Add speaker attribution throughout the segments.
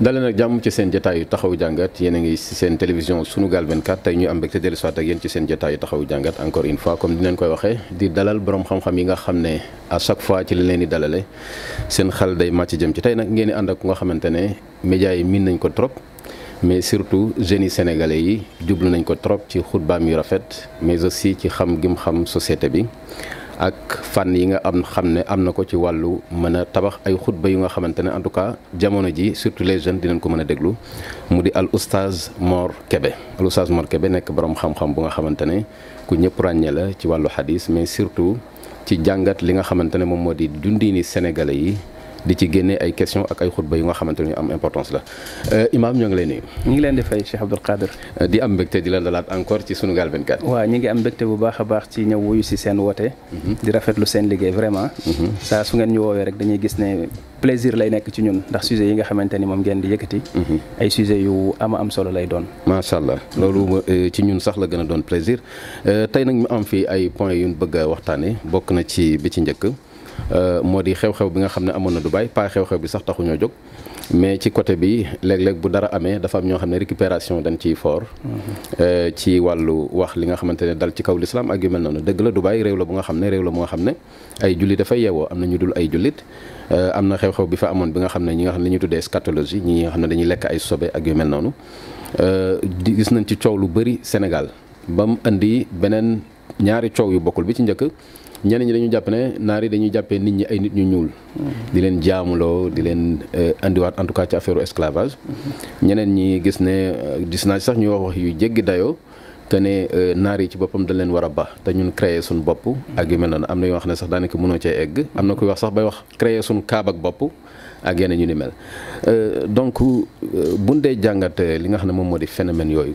Speaker 1: dalee nag jàmm ci seen jotaayu taxaw jàngat yéen a ngi si seen télévision Sunugal 24 tey ñu am mbégte dellu soit ak yéen ci seen jotaayu taxaw jàngat encore une fois comme dinañ koy waxee di dalal borom xam-xam yi nga xam ne à chaque fois ci li leen di dalale seen xel day màcc jëm ci tey nag ngeen di ànd ak ku nga xamante ne médias yi miin nañ ko trop mais surtout jeunes yi sénégalais yi jublu nañ ko trop ci xutbaam yu rafet mais aussi ci xam gim xam société bi ak fànn yi nga am xam ne am na ko ci wàllu mën a tabax ay xutba yu nga xamante ne en tout cas jamono ji surtout les jeunes dinañ ko mën a déglu mu di al oustaz Mor Kébé al oustaz Mor Kébé nekk borom xam-xam bu nga xamante ne ku ñëpp ràññee la ci wàllu xadis mais surtout ci jàngat li nga xamante ne moom moo di dundini sénégalais yi di ci génne ay question ak ay xutba yu nga xamante ni am importance la euh, Imaam ñoo ngi lay nuyu.
Speaker 2: ñu ngi leen di fay Cheikh Abdoul Qadir.
Speaker 1: Euh, di am mbégte di la dalaat encore ci Sunugal 24.
Speaker 2: waaw ñu ngi am mbégte bu baax a baax ci ñëw wuyu si seen woote. Mhm. di rafetlu seen liggéey vraiment. Mhm. saa su ngeen ñu woowee rek dañuy gis ne plaisir lay nekk ci ñun ndax sujet yi nga xamante ni moom ngeen di yëkkati. Mhm. ay sujet yu ama am solo lay doon.
Speaker 1: macha allah loolu euh, ci ñun sax la gën a doon plaisir tey nag ñu am fii ay points yu ñu bëgg a waxtaanee bokk na ci bi ci njëkk. euh, moo di xew-xew bi nga xam ne amoon na Dubaï pas xew-xew bi sax taxuñoo jóg mais ci côté bi léeg-léeg bu dara amee dafa am ñoo xam ne récupération dañ ciy fort mm-hmm. euh, ci wàllu wax li nga xamante ne dal ci kaw lislaam ak yu mel noonu dëgg la Dubaï réew la bu nga xam ne réew la bu nga xam ne ay jullit dafay yeewoo am na ñu dul ay jullit euh, am na xew-xew bi fa amoon bi nga xam ne ñi nga xam ne li ñu tuddee scatologie ñi nga xam ne dañuy lekk ay sobe ak yu mel noonu euh, gis nañ ci coow lu bëri Sénégal ba mu indi beneen ñaari coow yu bokkul bi ci njëkk ñenn ñi dañu jàpp ne naar yi dañuy jàppee nit ñi ay nit ñu ñuul. Mm-hmm. di leen jaamuloo di leen eh, indiwaat en tout cas ci affaire esclavage. Mm-hmm. ñeneen ñi gis ne eh, gis naa sax ñu wax wax yu jéggi dayoo. que ne eh, naar yi ci boppam dañ leen war a ba te ñun créer suñu bopp mm-hmm. ak yu mel noonu am na yoo xam ne sax daanaka mënoo cee egg am na koy wax sax bay wax créer suñu kaab ak bopp ak yeneen ñu ni mel donc bu dee jàngat li nga xam ne moom moo di phénomène yooyu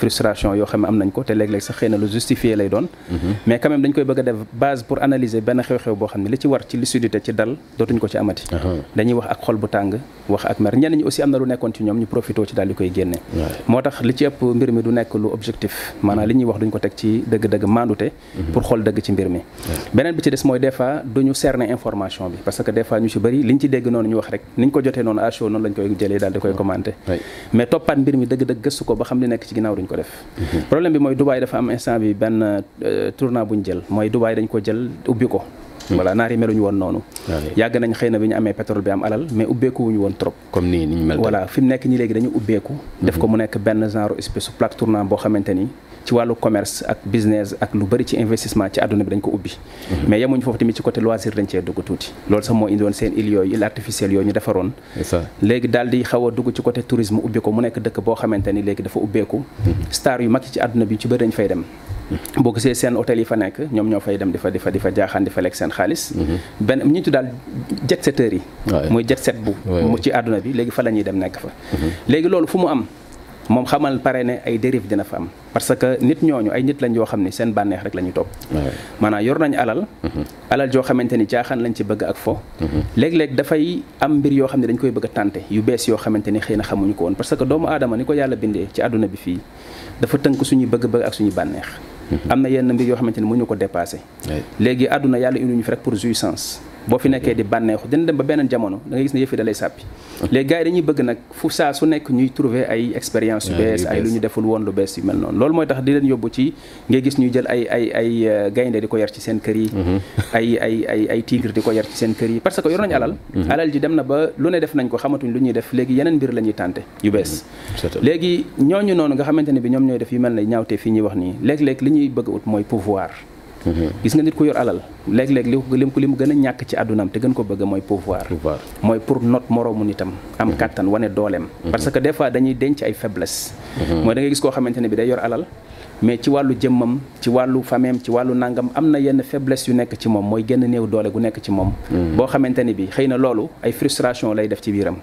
Speaker 2: frustration yoo xam ne am nañ ko te léeg-léeg sax xëy na lu justifié lay doon mhm. mais quand même dañ koy bëgg a def base pour analyser benn xew-xew boo xam ne li ci war ci lucidité ci dal dootuñ ko ci amati dañuy wax ak xol bu tàng wax ak mer ñenn ñi aussi am na lu nekkoon ci ñoom ñu profité ci daal di koy génne moo tax li ci ëpp mbir mi du nekk lu objectif maanaam li ñuy wax duñ ko teg ci dëgg-dëgg mandute Mhm. pour xool dëgg ci mbir mi. beneen bi ci des mooy des fois du ñu cerner information bi parce que des fois ñu ci bëri liñ ci dégg noonu ñu wax rek niñ ko jotee noonu à chaud noonu lañ koy jëlee daal di koy commenter. mais toppaat mbir mi dëgg-dëgg gëstu ko ba xam li nekk ci ginnaaw duñ ko def. Mhm. problème bi mooy Dubaï dafa am instant bi benn euh, tournant bu ñu jël mooy Dubaï dañ ko jël ubbi ko. Mhm. voilà naar yi meluñu woon noonu. yàgg nañ xëy na bi ñu amee pétrole bi am alal mais ubbeeku wuñu woon trop.
Speaker 1: comme nii ni ñu mel.
Speaker 2: voilà fi mu nekk nii léegi dañu ubbeeku. def ko mu nekk benn genre espèce plaque tournant boo xamante ni ci wàllu commerce ak business ak lu bëri ci investissement ci àdduna bi dañ ko ubbi. Mhm. mais yemuñu foofu tamit ci côté loisir dañ cee dugg tuuti. loolu sax moo indiwoon seen île yooyu île artificielle yooyu ñu defaroon. léegi daal di xaw a dugg ci côté tourisme ubbi ko mu nekk dëkk boo xamante ni léegi dafa ubbeeku. Mhm. star yu mag ci àdduna bi ci bëri dañ fay dem. boo gisee seen hôtel yi fa nekk ñoom ñoo fay dem di fa di fa di fa jaaxaan di fa lekk seen xaalis. Mhm. benn ñu tudd daal jet setteurs yi. mooy jet set bu. mu ci àdduna bi léegi fa la ñuy dem nekk fa. Mhm. léegi loolu fu mu am moom xamal pare ne ay dérive dina fa am parce que nit ñooñu ay nit lañ yoo xam ne seen bànneex rek la ñuy topp. maanaam yor nañ alal. Mhm. alal joo xamante ni jaaxaan lañ ci bëgg ak fo. léeg-léeg dafay am mbir yoo xam ne dañ koy bëgg a yu bees yoo xamante ni xëy na xamuñu ko woon parce que doomu aadama ni ko yàlla bindee ci àdduna bi fii. dafa tënk suñuy bëgg-bëgg ak suñuy bànneex mhm. am na yenn mbir yoo xamante ni mënuñu ko dépassé léegi àdduna yàlla indi ñu fi rek pour jouissance boo fi nekkee di bànneexu dina dem ba beneen jamono da nga gis ne yëf yi da lay sàppi léegi gars yi dañuy bëgg nag fu saa su nekk ñuy trouver ay expérience yu bees ay lu ñu deful woon lu bees yu mel noonu loolu mooy tax di leen yóbbu ci ngay gis ñuy jël ay ay ay euh, gaynde di ko yar ci seen kër yi mhm. ay ay ay ay tigre di ko yar ci seen kër yi parce que yor nañu alal mhm. alal ji dem na ba lu ne def nañ ko xamatuñ lu ñuy def léegi yeneen mbir la ñuy tànte yu bees mm-hmm. léegi ñooñu noonu nga xamante ne bi ñoom ñooy def yu mel ne ñaawte fii ñuy wax nii léeg-léeg li ñuy bëgg ut mooy pouvoir mm-hmm. gis nga nit ku yor alal léeg-léeg li lim ko li mu gën a ñàkk ci àddunaam te gën ko bëgg mooy pouvoir mooy pour not moroomu nitam am mm-hmm. kàttan wane dooleem parce que des fois dañuy denc ay faiblesse mooy da ngay gis koo xamante ne bi day yor alal mais ci wàllu jëmmam ci wàllu fameem ci wàllu nangam am na yenn faiblesse yu nekk ci moom mooy génn néew doole gu nekk ci moom boo xamante ni bi xëy na loolu ay frustration lay def ci biiram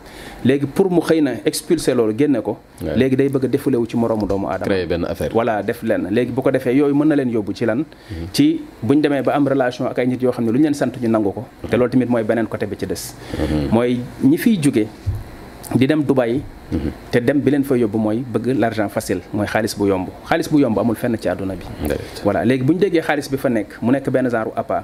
Speaker 2: léegi pour mu xëy na expulser loolu génne ko léegi day bëgg a défouler wu ci moroomu doomu aadama
Speaker 1: créer benn affaire
Speaker 2: voilà def lenn léegi bu ko defee yooyu mën na leen yóbbu ci lan mhm. ci bu ñu demee ba am relation ak ay nit yoo xam ne lu ñu leen sant ñu nangu ko te loolu tamit mooy beneen côté bi ci des mhm. mooy ñi fiy jóge di dem Dubaï mhm. te dem bi leen fa yóbbu mooy bëgg l'argent facile mooy xaalis bu yomb xaalis bu yomb amul fenn ci àdduna bi voilà léegi bu ñu déggee xaalis bi fa nekk mu nekk benn genre appât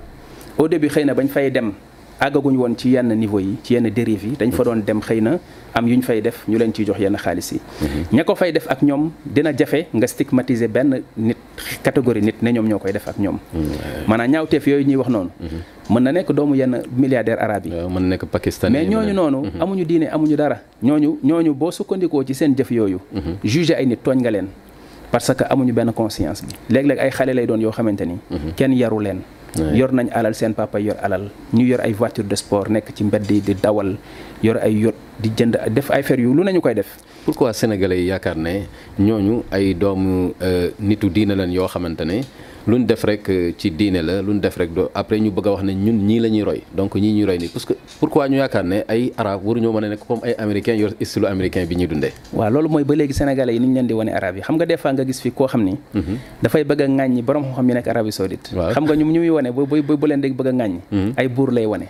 Speaker 2: au début xëy na bañ fay dem àggaguñ woon ci yenn niveau yi ci yenn dérive yi dañ fa doon dem xëy na am yu ñu fay def ñu leen ciy jox yenn xaalis yi mhm. ña ko fay def ak ñoom dina jafe nga stigmatiser benn nit catégorie nit ne ñoom ñoo koy def ak ñoom mhm. maanaam ñaawteef yooyu ñuy wax noonu mhm. mën na nekk doomu yenn milliardaire arabe yi
Speaker 1: mën na nekk pakistanais
Speaker 2: mais ñooñu noonu amuñu diine amuñu dara ñooñu ñooñu boo sukkandikoo ci seen jëf yooyu. Mhm. juger ay nit tooñ nga leen. parce que amuñu benn conscience bi léeg-léeg ay xale lay doon yoo xamante ni. Mhm. kenn yaru leen. yor nañ alal seen papa yor alal ñu yor ay voiture de sport nekk ci mbedd yi di dawal yor ay yot di jënd def ay fer yu lu nañu koy def.
Speaker 1: pourquoi sénégalais yi yaakaar ne ñooñu ay doomu euh, nitu diine lañ yoo xamante ne lu ñu def rek euh, ci diine la lu ñu def rek doo après ñu bëgg a wax ne ñun ñii la ñuy roy donc ñii ñuy roy nii parce que pourquoi ñu yaakaar ne ay arab waruñoo mën a nekk comme ay américain yor style américain bi ñuy dundee
Speaker 2: waaw loolu mooy ba léegi sénégalais yi ni ñu leen di wane arab yi xam nga des fois nga gis fi koo xam ni mhm. dafay bëgg a ŋàññi borom xam-xam yi nekk Arabie Saoudite xam nga ñu ñu muy wane bu bu leen dégg bëgg a ŋàññi mhm. ay buur lay wane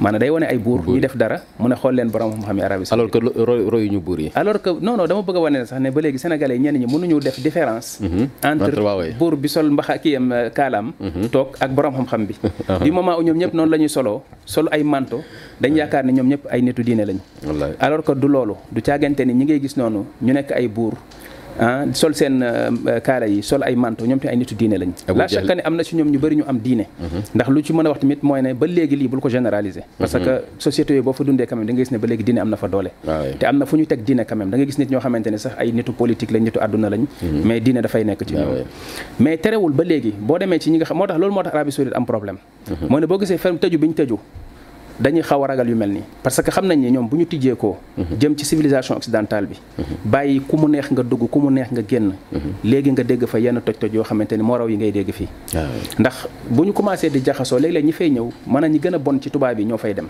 Speaker 2: maanaam day wane ay buur ñu def dara mu ne xool leen borom xam-xam yi Arabie Saoudite
Speaker 1: alors que roy royu ñu buur yi
Speaker 2: alors que non non dama bëgg a wane sax ne ba léegi sénégalais yi ñenn ñi mënuñu def différence mhm. entre buur bi sol mbaxa kii am euh, kaalaam mhm. toog ak borom xam-xam bi du moment u ñoom ñëpp noonu la ñuy soloo solu ay manto dañ yaakaar ne ñoom ñëpp ay nitu diine lañ alors que du loolu du caagante ni ñi ngay gis noonu ñu nekk ay buur ah sol seen euh, euh, kaala yi sol ay manto ñoom te ay nitu diine lañ la chaque année am na ci ñoom ñu bëri ñu am diine mhm. ndax lu ci mën a wax tamit mooy ne ba léegi lii bul ko généraliser mhm. parce que société yooyu boo fa dundee quand même da nga gis ne ba léegi diine am na fa doole ah te am na fu ñu teg diine quand même da nga gis nit ñoo xamante ne sax ay nitu politique lañ nitu àdduna lañ mhm. mais diine dafay nekk ci ah ñoom mais terewul ba léegi boo demee ci ñi nga xam moo tax loolu moo tax Arabie Saoudite am problème Mhm. moo ne boo gisee ferme tëju bi ñu tëju dañuy xaw a ragal yu mel nii parce que xam nañ ni ñoom bu ñu tijjee ko mhm. jëm ci civilisation occidentale bi mhm. bàyyi ku mu neex nga dugg ku mu neex nga génn léegi nga dégg fa yenn toj-toj yoo xamante ni moo raw yi ngay dégg fii ah ndax bu ñu commencé di jaxasoo léeg-léeg ñi fay ñëw mën a ñi gën a bon ci tubaab yi ñoo fay dem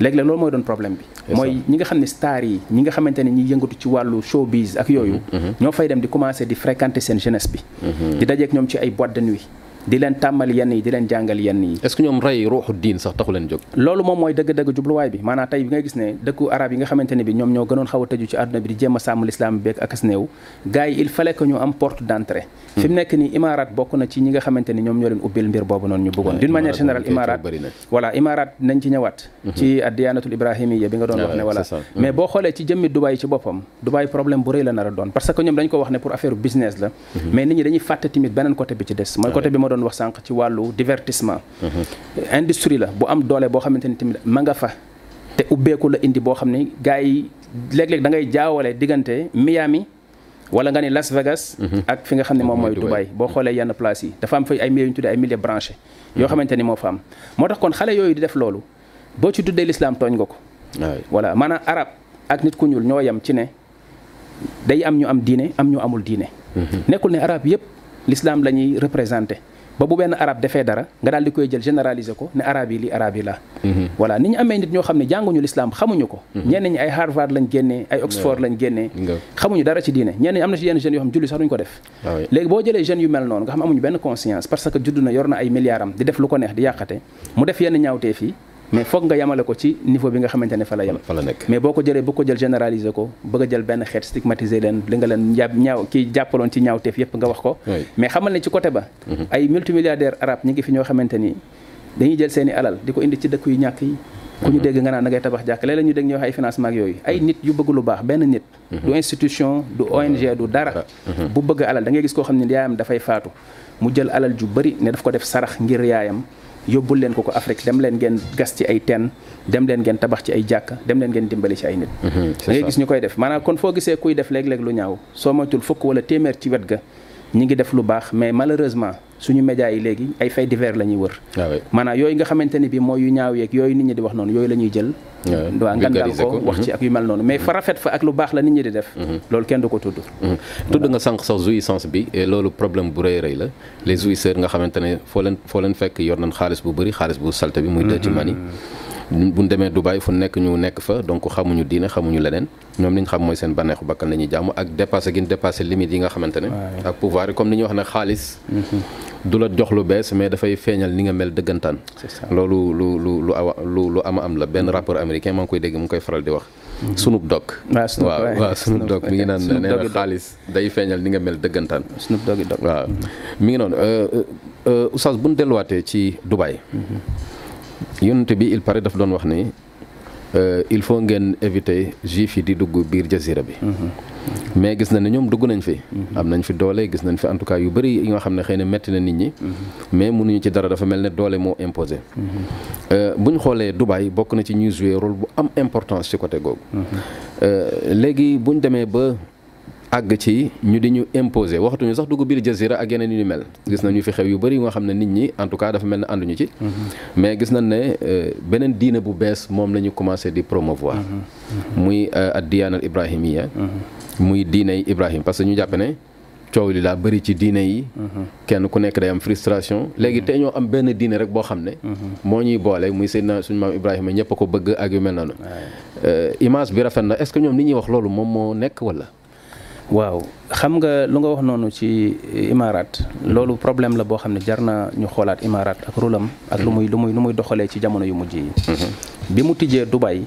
Speaker 2: léegi la loolu mooy doon problème bi mooy ñi nga xam ne star yi ñi nga xamante ne ñi yëngatu ci wàllu showbiz ak yooyu mm-hmm. Mm-hmm. ñoo fay dem di commencer di fréquenter seen jeunesse bi mm-hmm. di dajeek ñoom ci ay boîte de nuit di leen tàmmal yenn yi di leen jàngal yenn yi.
Speaker 1: est-ce que ñoom rey ruuxu diin sax taxu leen jóg.
Speaker 2: loolu moom mooy dëgg-dëgg jubluwaay bi maanaam tey bi nga gis ne dëkku arab yi nga xamante ne bi ñoom ñoo gënoon xaw a tëju ci àdduna bi di jéem a sàmm lislaam beeg ak as néew gars yi il fallait que ñu am porte d'entrée. Hmm. fi mu nekk nii imaaraat bokk na ci ñi nga xamante ni ñoom ñoo leen ubbil mbir boobu noonu ñu bëggoon. d'une manière générale imaaraat voilà imaaraat nañ ci ñëwaat. Hmm. ci addiyaanatul ibrahimiyya bi nga doon ah wax ne voilà mais hmm. boo xoolee ci jëmmi Dubaï ci boppam Dubaï problème bu rëy la nar a doon parce que ñoom dañ ko wax ne pour affaire business la Mhm. mais nit ñi dañuy fàtte tamit beneen côté bi ci des. mooy ah côté bi ma doon wax sànq ci wàllu divertissement. Mhm. industrie la bu am doole boo xamante ni tamit ma nga fa. te ubbeeku la indi boo xam ne gars yi léeg-léeg da ngay jaawale diggante Miami. wala nga ni Las Vegas. Mhm. ak fi nga xam ne moom mooy Dubai boo xoolee yenn place yi dafa am fa ay milieux yu ñu tuddee ay milieux branchés. yoo mhm. xamante ni moo fa am moo tax kon xale yooyu di def loolu boo ci tuddee lislaam tooñ nga ko. voilà maanaam arab ak nit ku ñuul ñoo yem ci ne day am ñu am diine am ñu amul diine. Mhm. nekkul ne arab yëpp l'islam la ñuy représenté ba bu benn arab defee dara nga daal di koy jël généraliser ko ne arab yi li arab yi la. Mhm. voilà ni ñu amee nit ñoo xam ne jànguñu l'islam xamuñu ko. Mhm. ñenn ñi ay Harvard lañ génnee ay Oxford lañ génnee. xamuñu dara ci diine ñenn ñi am na ci yenn jeunes yoo xam julli sax duñ ko def. Ah léegi boo jëlee jeunes yu mel noonu nga xam amuñu benn conscience parce que judd na yor na ay milliards am di def lu ko neex di yàqate mu def yenn ñaawteef yi mais foog nga yamale ko ci niveau bi nga xamante ne fa la yem mais boo ko jëlee bu ko jël généraliser ko bëgg a jël benn xeet stigmatiser leen li nga leen jàpp ñaaw kii jàppaloon ci ñaawteef yépp nga wax ko mais xamal ne ci côté ba mhm. ay multimilliardaires arabes ñi ngi fi ñoo xamante ni dañuy jël seeni alal di ko indi ci dëkk yu ñàkk yi ku ñu mhm. dégg nga naan da ngay tabax jàkk léeg-léeg ñu dégg ñuy wax ay financement ak yooyu ay mhm. nit yu bëgg lu baax benn nit Mhm. du institution du ONG du dara. Ah, mhm. bu bëgg alal da ngay gis koo xam ne yaayam dafay faatu mu jël alal ju bari ne daf ko def sarax ngir yaayam. yóbbul leen ko ko Afrique dem leen ngeen gas ci ay teen dem leen ngeen tabax ci ay jàkk dem leen ngeen dimbali ci ay nit mhm, da ngay gis ñu koy def maanaam kon foo gisee kuy def léeg-léeg lu ñaaw soo moytul fukk wala téeméer ci wet ga ñi ngi def lu baax mais malheureusement suñu média yi léegi ay faits divers la ñuy wër ah maanaam yooyu nga xamante ni bi mooy yu ñaaw yeeg yooyu nit ñi di wax noonu yooyu la ñuy jël ah waaw ngandal ko wax ci mhm. ak yu mel noonu mais fa rafet fa ak lu baax la nit ñi di def mhm. loolu kenn du ko tudd mhm.
Speaker 1: tudd nga sànq sax jouissance bi loolu problème bu rëy rëy la les jouisseurs nga xamante ne foo leen foo leen fekk yor nañ xaalis bu bëri xaalis bu salte bi muy dëj mani bu ñu demee Dubaï fu nekk ñu nekk fa donc xamuñu diine xamuñu leneen ñoom li ñu xam mooy seen bànneexu bakkan la ñuy jàmm ak dépassé gi ñu dépassé limite yi nga xamante ne. ak pouvoir yi comme ni ñuy wax ne xaalis. Mhm. du la jox lu bees mais dafay feeñal ni nga mel dëggantaan. loolu lu lu lu awa lu lu ama am la benn mhm. rappeur américain maa ngi koy dégg mu ngi koy faral di wax. Mhm. Snoop Dogg. Ah, waaw waaw Snoop Dogg mi ngi naan nee na xaalis day feeñal ni nga mel dëggantaan.
Speaker 2: Snoop Dogg Dogg
Speaker 1: waaw mi ngi noonu euh, euh, euh, oustaz bu ñu delluwaatee ci Dubaï. yonent bi il paraît daf doon wax ni euh, il faut ngeen éviter juif yi di dugg biir jazira bi mhm. mais gis na ne ñoom dugg nañ fi mhm. am nañ fi doole gis nañ fi en tout cas yu bëri yi nga xam ne xëy na metti na nit ñi mhm. mais mënuñu ci dara dafa mel ne doole moo imposé euh, bu ñu xoolee Dubaï bokk na ci ñuy jouer rôle bu am importance ci côté googu léegi bu demee ba àgg ci ñu di ñu imposer waxatuñu sax dugg biir jazira ak yeneen yu ni mel gis nañu fi xew yu bëri nga xam ne nit ñi en tout cas dafa mel ne ànduñu ci mhm. mais gis nañ ne euh, beneen diine bu bees moom la ñu commencé di promouvoir mhm. Mhm. muy euh, ad diyaana al ibrahimiya muy diiney ibrahim parce que ñu jàpp ne coow li daa bëri ci diine yi kenn ku nekk day am frustration léegi te ñoo am benn diine rek boo xam ne moo ñuy boole muy Seydina suñu maam Ibrahima ñëpp a ko bëgg ak yu mel noonu Euh, image bi rafet na est-ce que ñoom li ñuy wax loolu moom moo nekk walla.
Speaker 2: waaw xam nga lu nga wax noonu ci Imaaraat loolu problème la boo xam ne jar na ñu xoolaat Imaaraat ak rôlam ak lu muy lu muy lu muy doxalee ci jamono yu mujj yi. Mhm. bi mu tijjee Dubaï.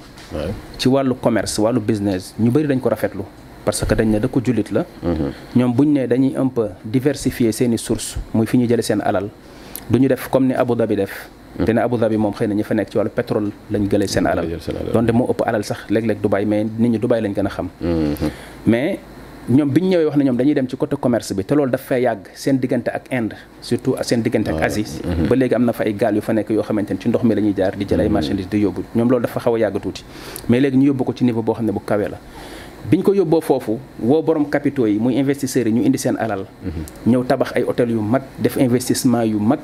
Speaker 2: ci wàllu commerce wàllu business ñu bëri dañ ko rafetlu. parce que dañ ne dëkku jullit la. Mhm. ñoom buñ ne dañuy un peu diversifier seeni sources muy fi ñu jëlee seen alal du ñu def comme ni Abu Dhabi def. Mm. te ne Abu Dhabi moom xëy na ñu fa nekk ci wàllu pétrole lañ gëlee seen alal donte moo ëpp alal sax léeg-léeg Dubaï mais nit ñi Dubaï lañ gën a xam mm-hmm. mais ñoom bi ñu ñëwee wax na ñoom dañuy dem ci côté commerce bi te loolu daf fay yàgg seen diggante ak Inde surtout seen diggante ak ah, Asie mm-hmm. ba léegi am na fa ay gaal yu fa nekk yoo xamante ne ci ndox mi la ñuy jaar di jël ay mm-hmm. marchandises di yóbbu ñoom loolu dafa xaw a yàgg tuuti mais léegi ñu yóbbu ko ci niveau boo xam ne bu kawe la biñ ko yóbboo foofu woo borom capitaux yi muy investisseurs yi ñu indi seen alal ñëw tabax ay hôtel yu mag def investissement yu mag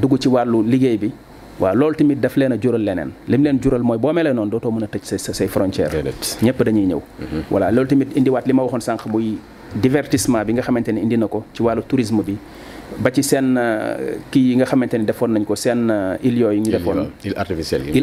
Speaker 2: dugg ci wàllu liggéey bi waaw loolu tamit daf leen a jural leneen lim leen jural mooy boo melee noonu dootoo mën a tëj sa say frontière ñëpp dañuy ñëw mhm. voilà loolu tamit indiwaat li ma waxoon sànq muy divertissement bi nga xamante ne indi na ko ci wàllu tourisme bi ba ci seen euh, kii yi nga xamante ni defoon nañ ko seen euh, îles yooyu ñu defoon
Speaker 1: îles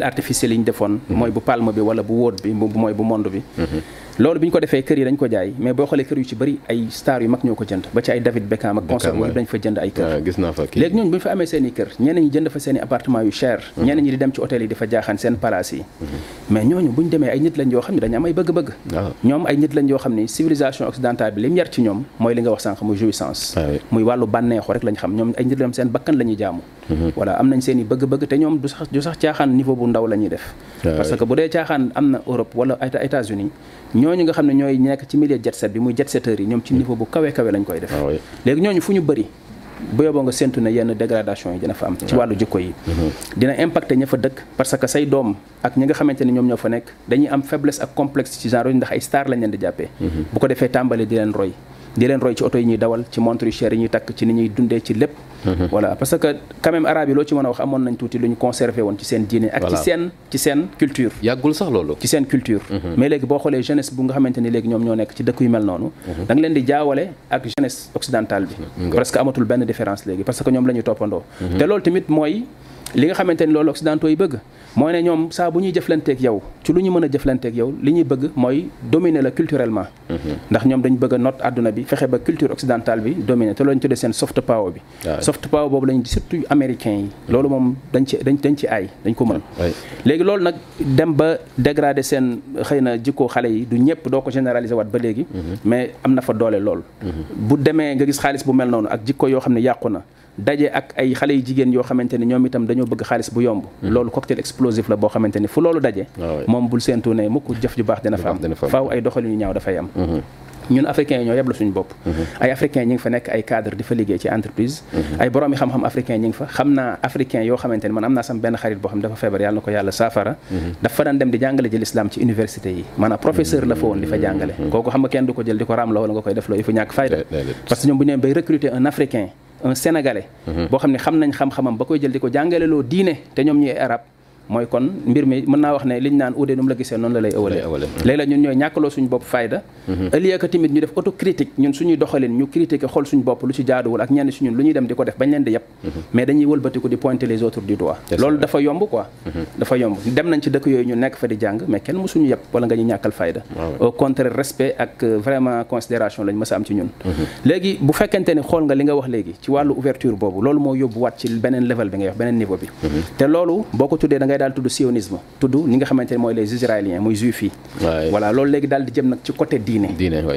Speaker 1: artificielles yi
Speaker 2: ñu defoon mhm. mooy bu Palme bi wala bu Wóot bi mooy bu monde bi mhm. loolu bi ñu ko defee kër yi dañ ko jaay mais boo xoolee kër yu ci bëri ay star yu mag ñoo ko jënd ba ci ay David Beckham ak concert yëpp dañ fa jënd ay kër ah,
Speaker 1: gis naa fa kii
Speaker 2: léegi ñooñu bu ñu fa amee seen i kër ñeneen ñi jënd fa seen i appartement yu cher mhm. ñeneen ñi di dem ci hôtel yi di fa jaaxaan seen palaas yi mhm. mais ñooñu bu ñu demee ay nit lañ yoo xam ne dañu am ay bëgg-bëgg ah. ñoom ay nit lañ yoo xam ne civilisation occidentale bi li mu yar ci ñoom mooy li nga wax sànq muy jouissance ah muy wàllu bànneexu rek lañ xam ñoom ay nit lañ seen bakkan la ñuy jaamu Mhm. voilà am nañ seen i bëgg-bëgg te ñoom du sax du sax caaxaan niveau bu ndaw la ñuy def. Ah parce que bu dee caaxaan am na Europe wala ay États-Unis ñooñu nga xam ne ñooy nekk ci milieu jet set bi muy jet setteurs yi ñoom ci mhm. niveau bu kawe kawe lañ koy def. Ah léegi ñooñu fu ñu bëri. bu yoboo nga séntu ne yenn dégradation yi dina fa am ci ah. wàllu jikko yi mhm. dina impacté ña fa dëkk parce que say doom ak ñi nga xamante ni ñoom ñoo fa nekk dañuy am faiblesse ak complexe ci genre ndax ay star lañ leen di jàppee mhm. bu ko defee tàmbali di leen roy di leen roy ci oto yi ñuy dawal ci montre yu cher yi ñuy takk ci ni ñuy dundee ci lépp mhm. voilà parce que quand même arabe yi loo ci mën a wax amoon nañ tuuti lu ñu conservé woon ci seen diine ak ci seen ci seen culture
Speaker 1: yàggul sax loolu
Speaker 2: ci seen culture mhm. mais léegi boo xoolee jeunesse bu nga xamante ni léegi ñoom ñoo nekk ci dëkk yu mel noonu mhm. da nga leen di jaawale ak jeunesse occidentale bi presque amatul benn différence léegi parce que ñoom la ñuy toppandoo te loolu tamit mooy li nga xamante ni loolu occidentaux yi bëgg mooy ne ñoom saa bu ñuy jëflanteeg yow ci lu ñu mën a jëflanteeg yow li ñuy bëgg mooy dominer la culturellement. Mhm. ndax ñoom dañ bëgg a not àdduna bi fexe ba culture occidentale bi dominer te loolu ñu tuddee seen soft power bi. soft power boobu lañ surtout américain yi. Mhm. loolu moom dañ ci dañ dañ ci aay dañ ko mën. léegi loolu nag dem ba dégrader seen xëy na jikkoo xale yi du ñëpp doo ko généraliser waat ba léegi. Mhm. mais am na fa doole lool. bu demee nga gis xaalis bu mel noonu ak jikko yoo xam ne yàqu na. daje ak ay xale yu jigéen yoo xamante ni ñoom itam dañoo bëgg xaalis bu yomb hmm. loolu cocktail explosif la boo xamante ni fu loolu daje ah moom bul seentu ne mukk jëf ju baax dina fa am faaw ay doxalin yu ñaaw dafay am hmm. ñun africains yi ñoo yeblu suñu bopp hmm. ay africains ñi ngi fa nekk ay cadre di fa liggéey ci entreprise ay borom yi xam-xam africains ñi ngi fa xam naa africains yoo xamante ni man am naa sam benn xarit boo xam dafa feebar yàlla na ko yàlla saafara dafa daan dem di jàngale ji l'islam ci université université yi maanaam professeur la fa woon di fa jàngale mm-hmm. kooku xam nga kenn du ko jël di ko raam la wala nga koy def loo yu fu ñàkk fayda parce que ñoom bu ñu bay recruter un africain un sénégalais mm-hmm. boo xam ne xam nañ xam-xamam ba koy jël di ko jàngale loo diine te ñoom ñuy arab mooy kon mbir mi mën naa wax ne liñ naan uude nu mu la gisee noonu la lay
Speaker 1: ëwalee
Speaker 2: léegi la ñun ñooy ñàkkaloo suñu bopp fayda mhm. au lieu que tamit ñu def autocritique ñun suñuy doxalin ñu critiquer xool suñu bopp lu ci jaaduwul ak ñenn si ñun lu ñuy dem di ko def bañ leen di yëpp Mhm. mais dañuy wëlbatiku di pointer les autres du doigt. loolu dafa yomb quoi. Mhm. dafa yomb dem nañ ci dëkk yooyu ñu nekk fa di jàng mais kenn mësuñu yàpp wala nga ñu ñàkkal fayda. au contraire respect ak euh, vraiment considération lañ mës a am ci ñun. Mhm. léegi bu fekkente ni xool nga li nga wax léegi ci wàllu ouverture boobu loolu moo yóbbuwaat ci beneen level bi ngay wax beneen niveau bi. te loolu boo ko tuddee da ngay daal tudd sionisme. tudd ñi nga xamante ne mooy les israéliens mooy juif yi voilà loolu léegi daal di jëm nag ci côté diine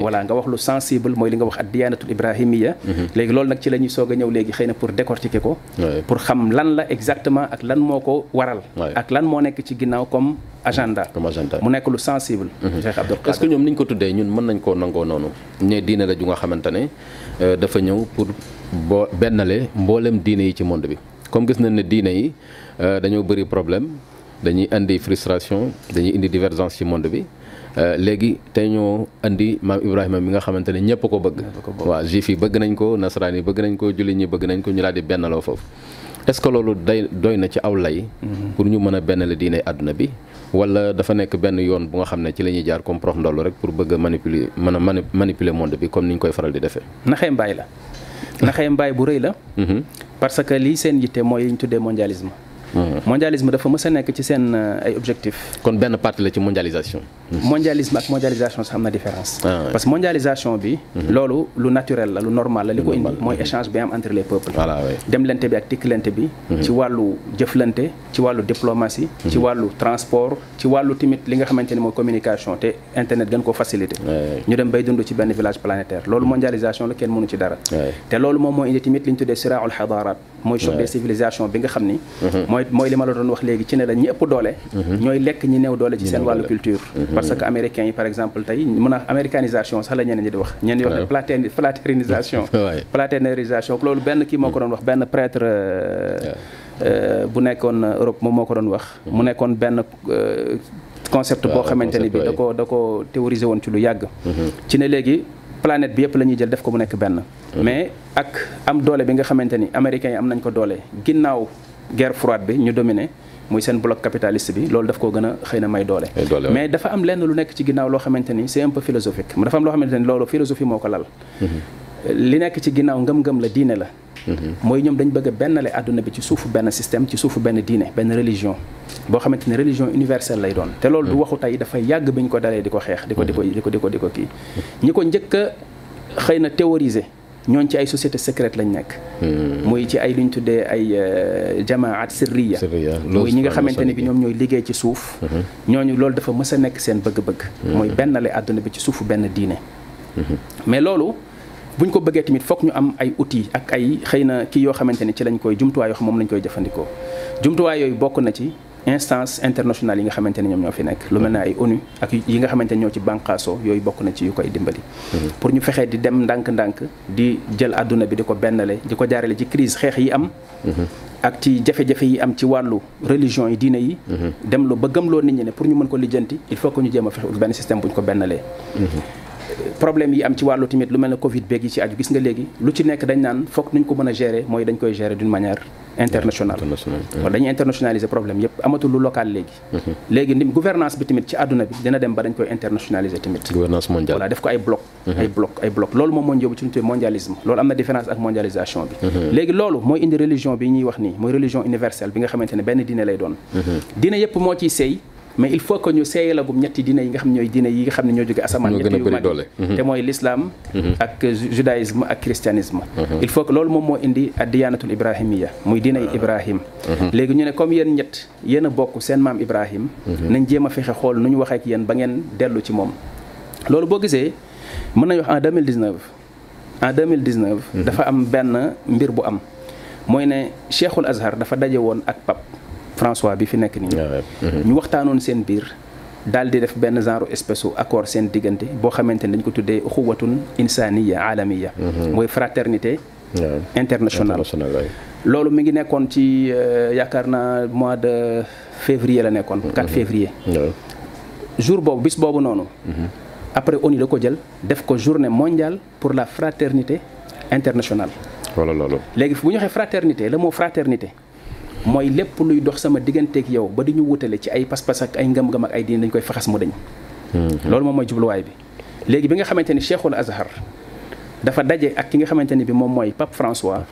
Speaker 2: voilà nga wax lu sensible mooy li nga wax ak diyaanatul ibrahimiya mhm. léegi loolu nag ci la ñuy soog a ñëw léegi xëy na pour décortiquer ko pour xam lan la exactement ak lan moo ko waral ak lan moo nekk ci ginnaaw comme agenda
Speaker 1: comme agenda
Speaker 2: mu nekk lu sensible mhm. Cheikh Abdou Khadre
Speaker 1: est-ce que ñoom ni ñu ko tuddee ñun mën nañ koo nangoo noonu ne diine la ju nga xamante ne euh, dafa ñëw pour boo bennale mboolem diine yi ci monde bi comme gis nañ ne diine yi euh, dañoo bëri problème dañuy indi frustration dañuy indi divergence ci monde bi euh, léegi tey ñoo indi maam Ibrahima mi nga xamante ne ñëpp ko bëgg. waa juif yi bëgg nañ ko nasaraan yi bëgg nañ ko jullit ñi bëgg nañ ko ñu daal di bennaloo foofu. est-ce que loolu day doy na ci aw lay. Mm-hmm. pour ñu mën a benn la diine àdduna bi. wala dafa nekk benn yoon bu nga xam ne ci la ñuy jaar comme prox ndoll rek pour bëgg a manipuler mën a manipuler monde bi comme ni ñu koy faral di defee.
Speaker 2: naxee mbaay la. naxee mbaay bu rëy la. Mm-hmm. parce que lii seen yitte mooy li ñu tuddee mondialisme. Mhm. mondialisme dafa mës a nekk ci seen euh, ay objectif
Speaker 1: kon benn partie la ci mondialisation. Mhm.
Speaker 2: mondialisme ak mondialisation sax am na différence.
Speaker 1: Ah,
Speaker 2: parce que mondialisation bi. Mhm. loolu lu naturel la lu normal la li ko indi mooy échange bi am entre les peuples.
Speaker 1: voilà
Speaker 2: demlante bi ak tikkalante bi. ci wàllu jëflante. ci wàllu diplomatie mhm. ci wàllu transport ci wàllu tamit li nga xamante ni mooy communication te internet gën ko facilité ñu dem bay dund ci benn village planétaire loolu mondialisation la kenn mënu ci dara te loolu moom moo indi tamit li ñu tuddee siraaul xadaaraat mooy choc des civilisations bi nga xam ni mhm. mooy mooy li ma la doon wax léegi ci ne la ñi ëpp doole mhm. ñooy lekk ñi néew doole ci seen wàllu culture mhm. parce que américains yi par exemple tey mën a américanisation sax la ñeneen ñi di wax ñeneen di wax ne platéri platérisation platérisation loolu benn kii moo ko doon wax benn prêtre euh, Euh, bu nekkoon euh, Europe moom moo ko doon wax. Mhm. mu nekkoon benn euh, concept boo xamante ni bi da ko da ko théorisé woon ci lu yàgg. Mhm. ci ne léegi planète bi yëpp la ñuy jël def ko mu nekk benn. Mhm. mais ak am doole bi nga xamante ni américains yi am nañ ko doole ginnaaw guerre froide bi ñu dominé. muy seen bloc capitaliste bi loolu daf koo gën a xëy na may doole mais dafa am lenn lu nekk ci ginnaaw loo xamante ni c'est un peu philosophique dafa am loo xamante ni loolu philosophie moo ko lal li nekk ci ginnaaw ngëm-ngëm la diine la Mm-hmm. mooy ñoom dañ bëgg a bennale àdduna bi ci suufu benn système ci suufu benn diine benn religion boo xamante ne religion universelle lay doon te loolu du mm-hmm. waxu tey dafa yàgg bi ñu ko dalee di ko xeex di ko di ko mm-hmm. di ko di ko di ko kii ñi ko njëkk a xëy na théoriser ñooñ ci ay société secrète lañ nekk muy ci ay lu ñu tuddee ay euh, jamaat sirriya muy ñi nga xamante ne bi ñoom ñooy liggéey ci suuf ñooñu loolu dafa mës a nekk seen bëgg-bëgg mooy bennale àdduna bi ci suufu benn diine mais loolu bu ñu ko bëggee tamit foog ñu am ay outils ak ay xëy na kii yoo xamante ne ci lañ koy jumtuwaay yoo xam moom lañ koy jëfandikoo jumtuwaay yooyu bokk na ci instance internationale yi nga xamante ne ñoom ñoo fi nekk lu mel ne ay ONU ak yi nga xamante ne ñoo ci bànqaasoo yooyu bokk na ci yu koy dimbali mhm. pour ñu fexee di dem ndànk-ndànk di jël àdduna bi di ko bennale di ko jaarale ci crise xeex yi am mhm. ak ci jafe-jafe yi am ci wàllu religion yi diine yi mhm. dem lu ba gëmloo nit ñi ne pour ñu mën ko lijjanti il faut que ñu jéem a fexe ut benn système bu ñu ko bennalee mhm. problème yi am ci wàllu tamit lu mel ne Covid beeg yi ci aju gis nga léegi lu ci nekk dañ naan foog nuñ ko mën a gérer mooy dañ koy gérer d'une manière internationale wala dañuy internationaliser problème yëpp amatul lu local léegi mhm. léegi ndim gouvernance bi tamit ci àdduna bi dina dem ba dañ koy internationaliser tamit
Speaker 1: gouvernance mondiale
Speaker 2: voilà def ko ay bloc Mhm. ay bloc ay bloc loolu moom moo ñu yóbbu ci ñu tuddee mondialisme loolu am na différence ak mondialisation bi mhm. léegi loolu mooy indi religion bi ñuy wax nii mooy religion universelle bi nga xamante ne benn diine lay doon mhm. diine yëpp moo ciy sëy mais il faut que ñu seeyalagum ñetti diine yi nga xam ne ñooy diine yi nga xam ne ñoo jóge asamaan ñetti yu mag mhm. te mooy l'islam mhm. ak judaïsme ak christianisme mhm. il faut que loolu moom moo indi ad diyaanatul ibrahimiya muy diinay ah. ibrahim léegi ñu ne comme yéen ñett yéen a bokk seen maam Ibrahim mhm. nañ jéem a fexe xool nu ñu waxee ak yéen ba ngeen dellu ci moom loolu boo gisee mën nañu wax en 2019 en 2019 mhm. dafa am benn mbir bu am mooy ne Cheikhul Azhar dafa daje woon ak pap François bi fi nekk nii
Speaker 1: ah mhm.
Speaker 2: ñu waxtaanoon seen biir daal di def benn genre espèce accord seen diggante boo xamante ne dañ ko tuddee xuwatun insaniya alamiya mooy fraternité
Speaker 1: international
Speaker 2: loolu mi ngi nekkoon ci euh, yaakaar naa mois de février la nekkoon 4 mm-hmm.
Speaker 1: février
Speaker 2: jour boobu bis boobu noonu mm-hmm. après ONU la ko jël def ko journée mondiale pour la fraternité internationale
Speaker 1: wala loolu
Speaker 2: léegi bu ñu waxee fraternité le mot fraternité mooy lépp luy dox sama digganteeg yow ba di ñu wutale ci ay pas-pas ak ay ngëm-ngëm ak ay diine dañ koy faxas mu dañ hmm. loolu moom mooy jubluwaay bi léegi bi nga xamante ni Cheikhul Azhar dafa daje ak ki nga xamante ni bi moom mooy Pape François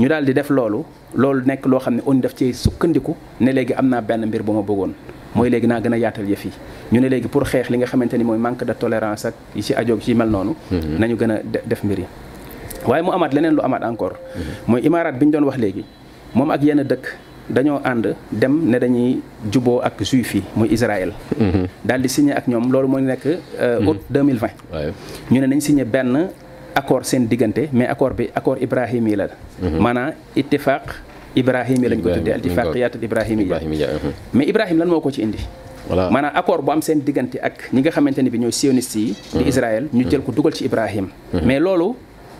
Speaker 2: ñu daal di def loolu loolu nekk loo xam ne on def ci sukkandiku ne léegi am naa benn mbir bu ma bëggoon mooy léegi naa gën a yaatal yëf yi ñu ne léegi pour xeex li nga xamante ni mooy manque de tolérance ak yi ci ajoog ci mel noonu mhm. nañu gën a def mbir yi waaye mu amaat leneen lu amaat encore mhm. mooy imaaraat bi ñu doon wax léegi moom ak yenn dëkk dañoo ànd dem ne dañuy juboo ak juif yi muy Israël mhm. daal di signé ak ñoom loolu mooy nekk euh, août 2020 ñu ne nañ signé benn accord seen diggante mais accord bi accord Ibrahim yi la maanaam ittifaaq ibrahim yi lañ ko tuddee altifaqiyaatul ibrahim yi uh-huh. mais ibrahim lan moo ko ci indi
Speaker 1: voilà
Speaker 2: maanaam accord bu am seen diggante ak ñi nga xamante ne bi ñooy sioniste yi di uh-huh. Israël ñu jël ko uh-huh. dugal ci ibrahim mais loolu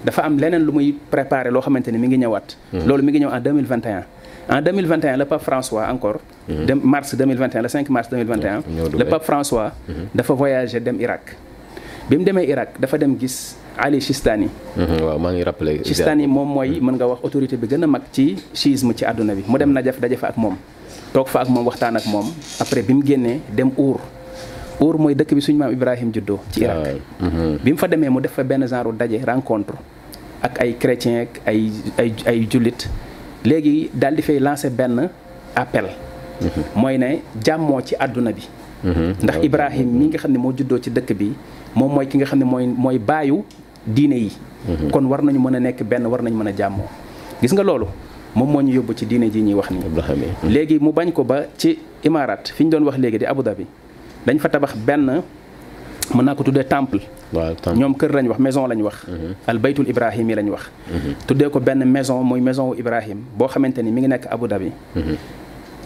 Speaker 2: dafa am leneen lu muy préparé loo xamante ne mi ngi ñëwaat loolu mi ngi ñëw en 2021 en 2021 le pape François encore Mhm. dem mars 2021 le 5 mars 2021. le pape François. Mhm. dafa voyagé dem Irak. bi mu demee Irak dafa dem gis Ali Sistani.
Speaker 1: Mhm, waaw maa ngi rappelé.
Speaker 2: Sistani moom mooy mën nga wax autorité bi gën a mag ci chiisme ci àdduna bi mu dem Najaf daje fa ak moom. toog fa ak moom waxtaan ak moom après bi mu génnee dem Our. Our mooy dëkk bi suñu maam Ibrahim juddoo ci Irak. bi mu fa demee mu def fa benn genre daje rencontre. ak ay chrétien ak ay ay ay jullit léegi daal di fay lancer benn appel mhm. mooy ne jàmmoo ci àdduna bi mhm. ndax Ibrahim mi nga xam ne moo juddoo ci dëkk bi moom mooy ki nga xam ne mooy mooy baayu diine yi mhm. kon war nañu mën a nekk benn war nañu mën a jàmmoo gis nga loolu moom moo ñu yóbbu ci diine ji ñuy wax nii léegi mu bañ ko ba ci Imaaraat fi ñu doon wax léegi di Abu Dhabi dañ fa tabax benn mën naa ko tuddee temple ñoom kër lañ wax maison lañ wax mhm. al baytul ibrahim yi lañ wax mhm. tuddee ko benn maison mooy maison wu ibrahim boo xamante ni mi ngi nekk Abu Dhabi mhm.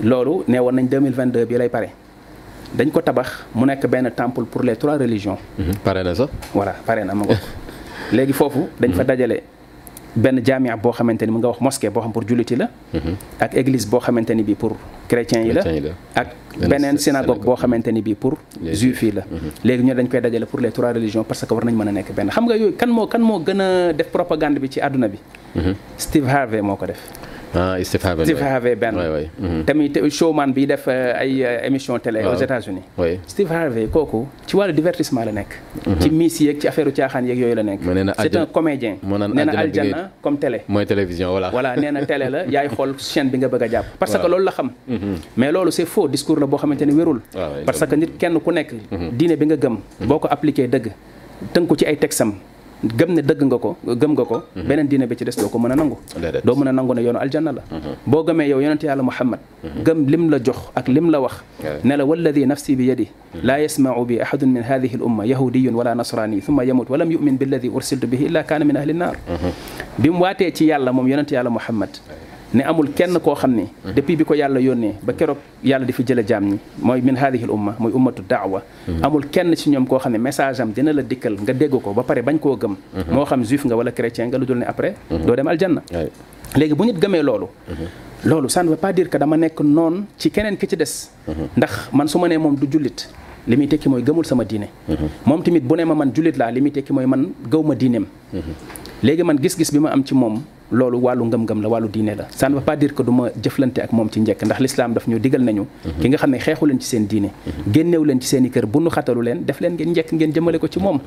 Speaker 2: loolu nee woon nañ 2022 bi lay pare dañ ko tabax mu nekk benn temple pour les trois religions
Speaker 1: pare na sax
Speaker 2: voilà pare na ma ko léegi foofu dañ fa dajale benn jaamia boo xamante ni mu nga wax mosquée boo xam pour julliti la mhm. ak église boo xamante ni bi pour chrétien yi la ak beneen synagogue boo xamante ni bi pour juif yi la mhm. léegi ñoo dañ koy dajale pour les trois religions parce que war nañ mën a nekk benn xam nga yooyu kan moo kan moo gën a def propagande bi ci àdduna bi mhm. Steve Harvey moo ko def
Speaker 1: ah Steve Harvey
Speaker 2: Steve Harvey benn tamit showman bi def euh, ay euh, émission télé aux États-Unis Steve Harvey kooku ci wàllu divertissement la nekk Mhm. ci miis yeeg ci affaire caaxaan yeeg yooyu la nekk. c'est un comédien. moo naan àjjana aljanna comme télé.
Speaker 1: mooy télévision voilà.
Speaker 2: voilà nee na télé la yaay xool chaîne bi nga bëgg a jàpp. parce que loolu la xam. Mhm. mais loolu c'est faux discours la boo xamante ne wérul. Ah parce que nit kenn ku nekk. Mhm. diine bi nga gëm. boo ko appliqué dëgg tënku ci ay texam gëm ne dëgg nga ko gëm nga ko mhm. beneen diine bi ci des doo ko mën a nangu doo mën a nangu ne yoonu aljanna la mhm. boo gëmee yow yonent yàlla muhammad mhm. gëm lim la jox ak lim la wax ne la walladi nafsi bi yadi laa yasmau bi ahadun min hadihi l umma yahudiyun wala nasrani thumma yamut walam yumin billadi ursiltu bihi illa kaana min ahli nnaar mhm. bi mu waatee ci yàlla moom yonent yàlla muhammad ne amul kenn koo xam ne mhm. depuis bi ko yàlla yónnee ba keroog yàlla di fi jële jaam ñi mooy min hadihi l umma mooy ummatu daawa mhm. amul kenn ci ñoom koo xam ne message am dina la dikkal nga dégg ko ba pare bañ koo gëm moo xam juif nga wala chrétien nga lu dul ne après doo dem aljanna léegi bu nit gëmee loolu loolu ça ne veut pas dire que dama nekk noon ci keneen ki ci des ndax man su ma nee moom du jullit li muy tekki mooy gëmul sama diine moom tamit bu ne ma man jullit laa li muy tekki mooy man gëw ma diineem léegi man gis-gis bi ma am ci moom loolu wàllu ngëm-ngëm la wàllu diine la ça ne veut pas dire que du ma jëflante ak moom ci njëkk ndax l'islam daf ñu digal nañu mhm. ki nga xam ne xeexu leen ci seen diine mhm. génneew leen ci seen i kër bu nu xatalu leen def leen ngeen njëkk ngeen jëmale ko ci moom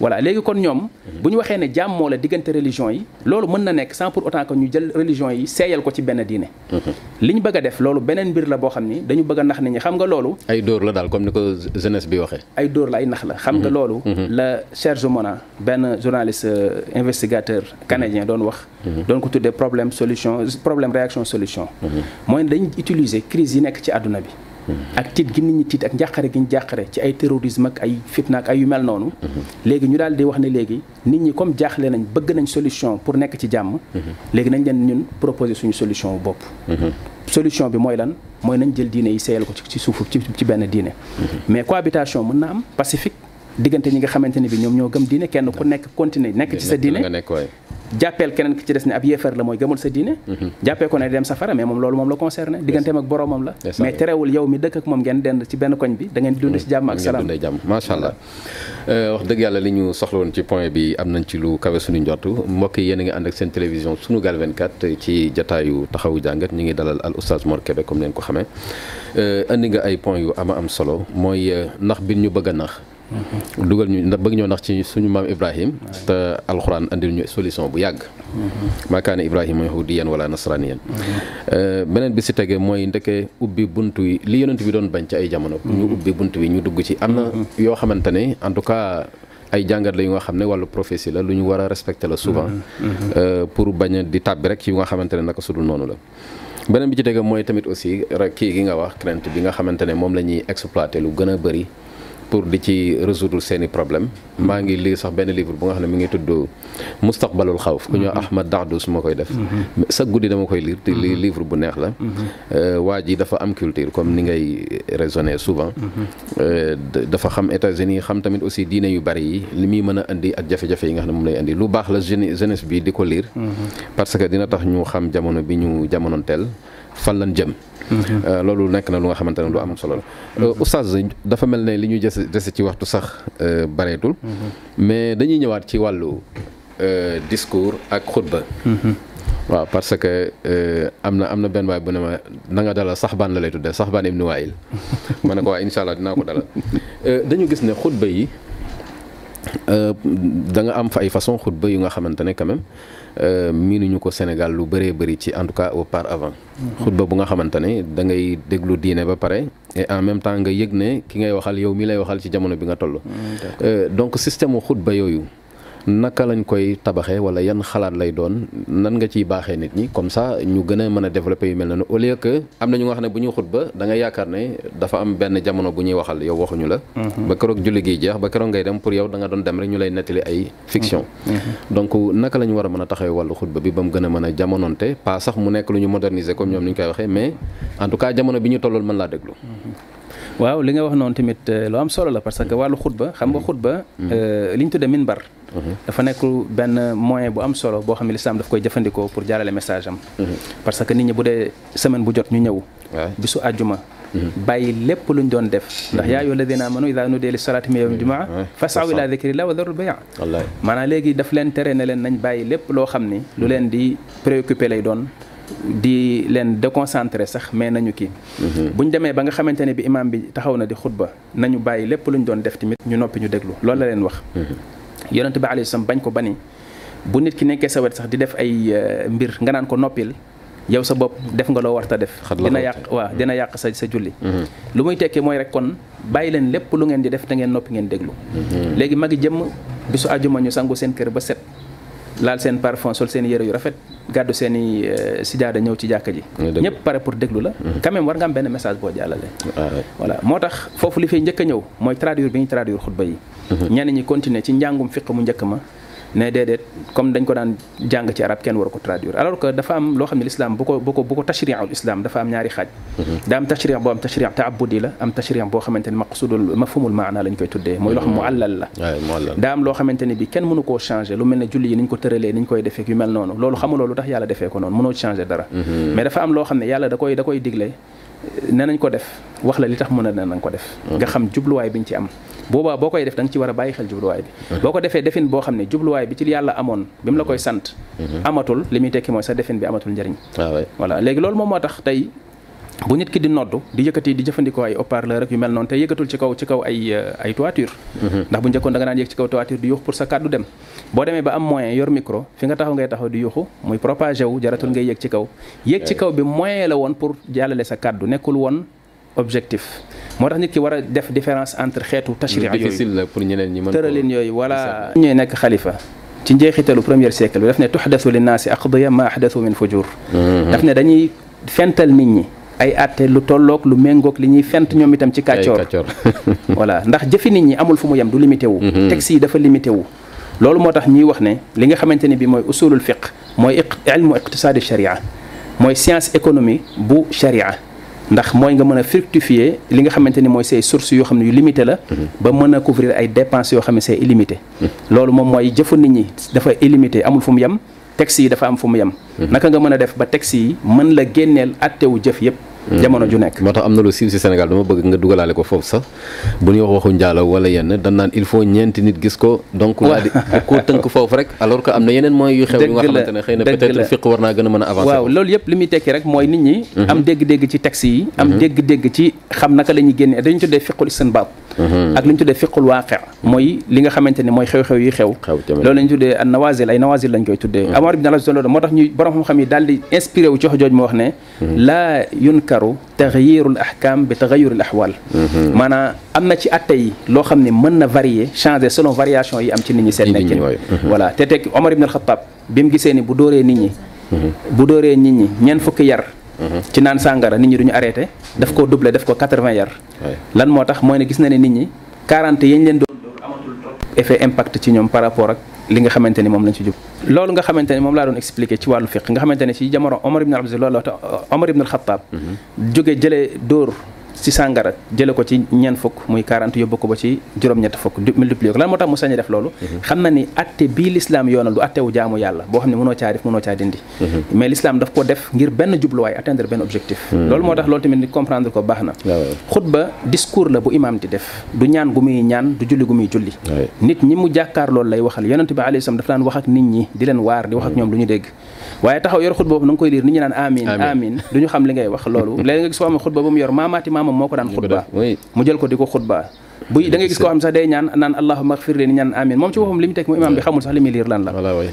Speaker 2: voilà léegi kon ñoom mhm. bu ñu waxee ne jàmm moo la diggante religion yi loolu mën na nekk sans pour autant que ñu jël religion yi seeyal ko ci benn diine Mhm. li ñu bëgg a def loolu beneen mbir la boo xam ni dañu bëgg a nax nit ñi xam nga loolu.
Speaker 1: ay dóor la daal comme ni ko jeunesse bi waxee.
Speaker 2: ay dóor la ay nax la. xam nga mhm. loolu. Mhm. la Serge Mona benn journaliste euh, investigateur canadien doon wax. doon ko tuddee problème solution problème réaction solution. mooy dañu utiliser crise yi nekk ci àdduna bi. ak tiit gi nit ñi tiit ak njàqare gi ñu jàqare ci ay terrorisme ak ay fitna ak ay yu mel noonu. léegi ñu daal di wax ne léegi nit ñi comme jaaxle nañ bëgg nañ solution pour nekk ci jàmm. Mhm. léegi nañ leen ñun proposer suñu solution wu bopp. Mhm. solution bi mooy lan mooy nañ jël diine yi seeyal ko ci suufu ci ci benn diine. Mhm. mais cohabitation mën na am pacifique diggante ñi nga xamante ne bi ñoom ñoo gëm diine kenn ku nekk continuer nekk ci sa diine. jàppeel keneen ki ci des ne ab yéefar la mooy gëmul sa diine mhm. jàppee ko ne dem safara mais moom loolu moom la concerné digganteem ak boroomam la mais terewul yow mi dëkk ak moom ngeen dend ci benn koñ bi da ngeen dund ci jàmm ak salaam
Speaker 1: macha allah Euh, wax dëgg yàlla li ñu soxla woon ci point bi am nañ ci lu kawe suñu njort mbokk yi yéen a ngi ànd ak seen télévision Sunugal 24 ci jataayu taxawu jàngat ñu ngi dalal al oustaz Mor Kébé comme leen ko xamee euh, indi nga ay point yu ama am solo mooy euh, nax bi ñu bëgg a nax mm-hmm. dugal ñu ndax bëgg ñoo nax ci suñu maam Ibrahim te alxuraan andil ñu solution bu yàgg maa kaana ibrahima yahudiyan wala nasraniyan euh, beneen bi si tege mooy ndeke ubbi bunt yi li yonent bi doon bañ ci ay jamono pour ñu ubbi bunt bi ñu dugg ci am na yoo xamante ne en tout cas ay jàngat la yu nga xam ne wàllu prophétie la lu ñu war a respecté la souvent mm-hmm. Mm-hmm. Euh, pour bañ a di tàbbi rek ci yu nga xamante ne naka sudul noonu la beneen bi ci tege mooy tamit aussi rek kii gi nga wax crainte bi nga xamante ne moom la ñuy exploité lu gën a bëri pour di ci résoudre seen i problème maa ngi lii sax benn livre bu nga xam ne mi ngi tudd mustaqbalul xawf ku ñoo mhm. Ahmad Dahdous ma koy def mhm. sa guddi dama koy lire te lii mhm. livre bu neex la euh, waa ji dafa am culture comme ni ngay raisonner souvent euh, dafa xam États-Unis xam tamit aussi diine yu bari yi li muy mën a indi ak jafe-jafe yi nga xam ne moom lay indi lu baax la jeunesse bi di ko liir parce que dina tax ñu xam jamono bi ñu jamonoon teel fan lan jëm Mhm. Euh, loolu nekk na lu nga xamante ne lu am solo la. Mhm. Euh, oustaz dafa mel ne li ñuy des dese ci waxtu sax euh, bareetul. Mhm. mais dañuy ñëwaat ci wàllu discours ak xutba. waaw parce que euh, am na am na benn waay bu ne ma na nga dalal saxbaan la lay tuddee saxbaan ibnu waayil ma ne ko waa incha allah dinaa ko dalal euh, dañu gis ne xutba yi euh, da nga am fa ay façon xutba yu nga xamante ne quand même miinuñu ko Sénégal lu bëree bëri ci en tout cas au par avant xutba bu nga xamante ne da ngay déglu diine ba pare et en même temps nga yëg ne ki ngay waxal yow mi lay waxal ci jamono bi nga toll. Mm, euh, donc système mu xutba yooyu naka lañ koy tabaxee wala yan xalaat lay doon nan nga ciy baaxee nit ñi comme ça ñu gën a mën a développer yu mel noonu au lieu que am na ñu nga xam ne bu ñuy xutba da nga yaakaar ne dafa am benn jamono bu ñuy waxal yow waxuñu la. Mm-hmm. ba keroog julli gi jeex ba keroog ngay dem pour yow da nga doon dem rek ñu lay nettali ay. fiction mm-hmm. Mm-hmm. donc naka la ñu war a mën a taxawee wàllu xutba bi ba mu gën a mën a jamonoonte pas sax mu nekk lu ñu moderniser comme ñoom ni ñu koy waxee mais en tout cas jamono bi ñu tollool mën laa déglu mm-hmm.
Speaker 2: waaw li nga wax noonu tamit euh, lu am solo la parce que wàllu xutba xam nga xutba euh, li ñu tuddee minbar dafa nekk benn moyen bu am solo boo xam ne lislaam daf koy jëfandikoo pour jaarale message am parce que nit ñi bu dee semaine bu jot ñu ñëw bisu àjjuma bàyyi lépp luñ doon def ndax yaa ayyuha alladina amanu ida nudiya li salaati min yawmil jumaa fasaw ila dikrillah wa darul bay' maanaam léegi daf leen tere ne leen nañ bàyyi lépp loo xam ni lu leen di préoccupé lay doon di leen déconcentré sax mais nañu kii mhm. bu ñu demee ba nga xamante ne bi imaam bi taxaw na di xutba nañu bàyyi lépp lu ñu doon def tamit ñu noppi ñu déglu loolu la leen wax mhm. yonent bi alayhi salaam bañ ko bani bu nit ki nekkee sa wet sax di def ay euh, mbir nga naan ko noppil yow sa bopp def nga loo warta def dina yàq waaw mm-hmm. dina yàq sa sa julli mm-hmm. lu muy tekki mooy rek kon bàyyi leen lépp lu ngeen di def te ngeen noppi ngeen déglu mm-hmm. léegi magi jëmm bisu àjjuma ñu sangu seen kër ba set laal seen parfum sol seen yére yu rafet gàddu seen i euh, sijaada ñëw ci jàkka ji ñëpp pare pour déglu la quand même war nga am benn message boo jàllale ah, voilà moo tax foofu li fay njëkk a ñëw mooy traduire bi ñuy traduire xutba yi ñenn ñi continuer ci njàngum fiq mu njëkk ma ne déedéet comme dañ ko daan jàng ci arab kenn war ko traduire alors que dafa am loo xam ne l'islam bu ko bu ko bu ko tashri'ul islam dafa am ñaari xaaj mhm. daa am tashri' boo am tashri' ta'abbudi la am tashri' boo xamante ne maqsudul mafhumul maana lañ koy tuddee mooy loo xam mhm. muallal la daa am loo xamante ne bi kenn mënu koo changer lu mel ne julli yi niñ ko tëralee niñ koy defee yu mel noonu loolu xamuloo lu tax yàlla defee ko noonu mënoo changer dara mhm. mais dafa am loo xam ne yàlla da koy da koy digle nee nañ ko def wax la li tax mën a nee nañ ko def mm-hmm. nga xam jubluwaay bi ñu ci am boobaa boo koy def da ci war a bàyyi xel jubluwaay bi mm-hmm. boo ko defee defin boo xam ne jubluwaay bi ci yàlla amoon bi mu la koy sant mm-hmm. amatul li muy tekki mooy sa defin bi amatul njëriñ ah voilà léegi loolu moom moo tax tey bu nit ki di noddu di yëkkati di jëfandikoo ay haut-parleur ak yu mel noonu te yëkkatul ci kaw ci kaw ay euh, ay toiture ndax bu njëkkoon da nga naan yëg ci kaw toiture di yuux pour sa kàddu dem boo demee ba am moyen yor micro fi nga taxaw ngay taxaw di yuuxu muy propagé wu jaratul ngay yéeg ci kaw yéeg ci kaw bi moyen la woon pour jàllale sa kàddu nekkul woon objectif moo tax nit ki war a def différence entre xeetu tashri yooyu
Speaker 1: difficile la pour ñeneen ñi mën
Speaker 2: tëralin yooyu wala ñooy nekk xalifa ci njeexitalu premier siècle bi daf ne tuxdasu linnaasi aqdiya ma ahdathu min fujur mm-hmm. daf ne dañuy fental nit ñi ay àtte lu tolloog lu méngoog li ñuy fent ñoom itam ci kàccoor voilà ndax jëfi nit ñi amul fu mu yem du limité wu mhm. texte yi dafa limité wu loolu moo tax ñuy wax ne li nga xamante ne bi mooy usulul fiq mooy ilmu iqtisaadi sharia mooy science économie bu sharia ndax mooy nga mën a fructifier li nga xamante ni mooy say sources yoo xam ne yu limité la mhm. ba mën a couvrir ay dépenses yoo xam ne c'est illimité mhm. loolu moom mooy jëfu nit ñi dafa illimité amul fu mu yem texte yi dafa am fu mu yem mhm. naka nga mën a def ba texte yi mën la génneel attewu jëf yëpp mhm. jamono ju nekk
Speaker 1: moo tax am na lu siiw si Sénégal dama bëgg nga dugalaale ko foofu sax bu ñuy wax waxu njaalo wala yenn dan naan il faut ñeenti nit gis ko donc laa di koo tënk foofu rek alors que am na yeneen mooy yu xew yu nga xamante ne xëy na peut-être fiq war naa gën a mën a avancer
Speaker 2: waaw loolu yëpp li muy tekki rek mooy nit ñi mhm. am dégg-dégg ci texte yi am dégg-dégg ci xam naka la ñuy génne dañu tuddee fiqul istinbaat mhm. ak li ñu tuddee fiqul waaqe mooy li nga xamante ni mooy xew-xew yi xew loolu la ñu tuddee an nawazil ay nawazil lañ koy tuddee mhm. amar ibn al loolu moo tax ñuy borom xam-xam yi daal di inspiré wu ci wax jooj moo wax ne mhm. laa yunkaru taxyirul ahkam bi taxayuril ahwal maanaam am na ci atte yi loo xam ne mën na varier changer selon variation yi am ci nit ñi seen nekkin voilà te teg omar ibn al xataab bi mu gisee ni bu dóoree nit ñi bu dóoree nit ñi ñeen fukki yar ci naan sàngara nit ñi duñu arrêté daf koo doublé daf ko 80 yar lan moo tax mooy ne gis na ne nit ñi 40 yañ leen doon dóor amatul effet impact ci ñoom par rapport ak li nga xamante ni moom lañ ci jub loolu nga xamante ni moom laa doon expliqué ci wàllu fiq nga xamante ne ci jamono Omar ibn Abdul loolu Omar ibn al-Khattab mhm. jóge jëlee dóor ci sàngara jële ko ci ñeent fukk muy 40 yóbbu ko ba ci juróom-ñett fukk multiplier ko lan moo tax mu sañ def loolu mhm. xam na ni atte bii lislaam yoonal du atte wu jaamu yàlla boo xam ne mënoo caa def mënoo caa dindi Mhm. mais l'islam daf ko def ngir benn jubluwaay atteindre benn objectif. Mhm. loolu moo tax loolu tamit ni comprendre ko baax na.
Speaker 1: Ah
Speaker 2: xutba discours la bu imaam di def du ñaan gu muy ñaan du julli gu muy julli. nit ñi mu jàkkaar loolu lay waxal yonent bi alayhi salaam dafa daan wax ak nit ñi di leen waar di wax ak mhm. ñoom lu ñu dégg. waaye taxaw yor xutba boobu na nga koy liir nit ñi naan amin
Speaker 1: amin
Speaker 2: du ñu xam li ngay wax loolu léegi nga gis ko am xutba ba mu yor maamaati maamam moo ko daan xutba mu jël ko di ko xutba buy da ngay gis koo xam sax day ñaan naan allahumma xfir leen ñaan amin moom ci boppam li mu teg mu imaam bi xamul sax li muy liir lan la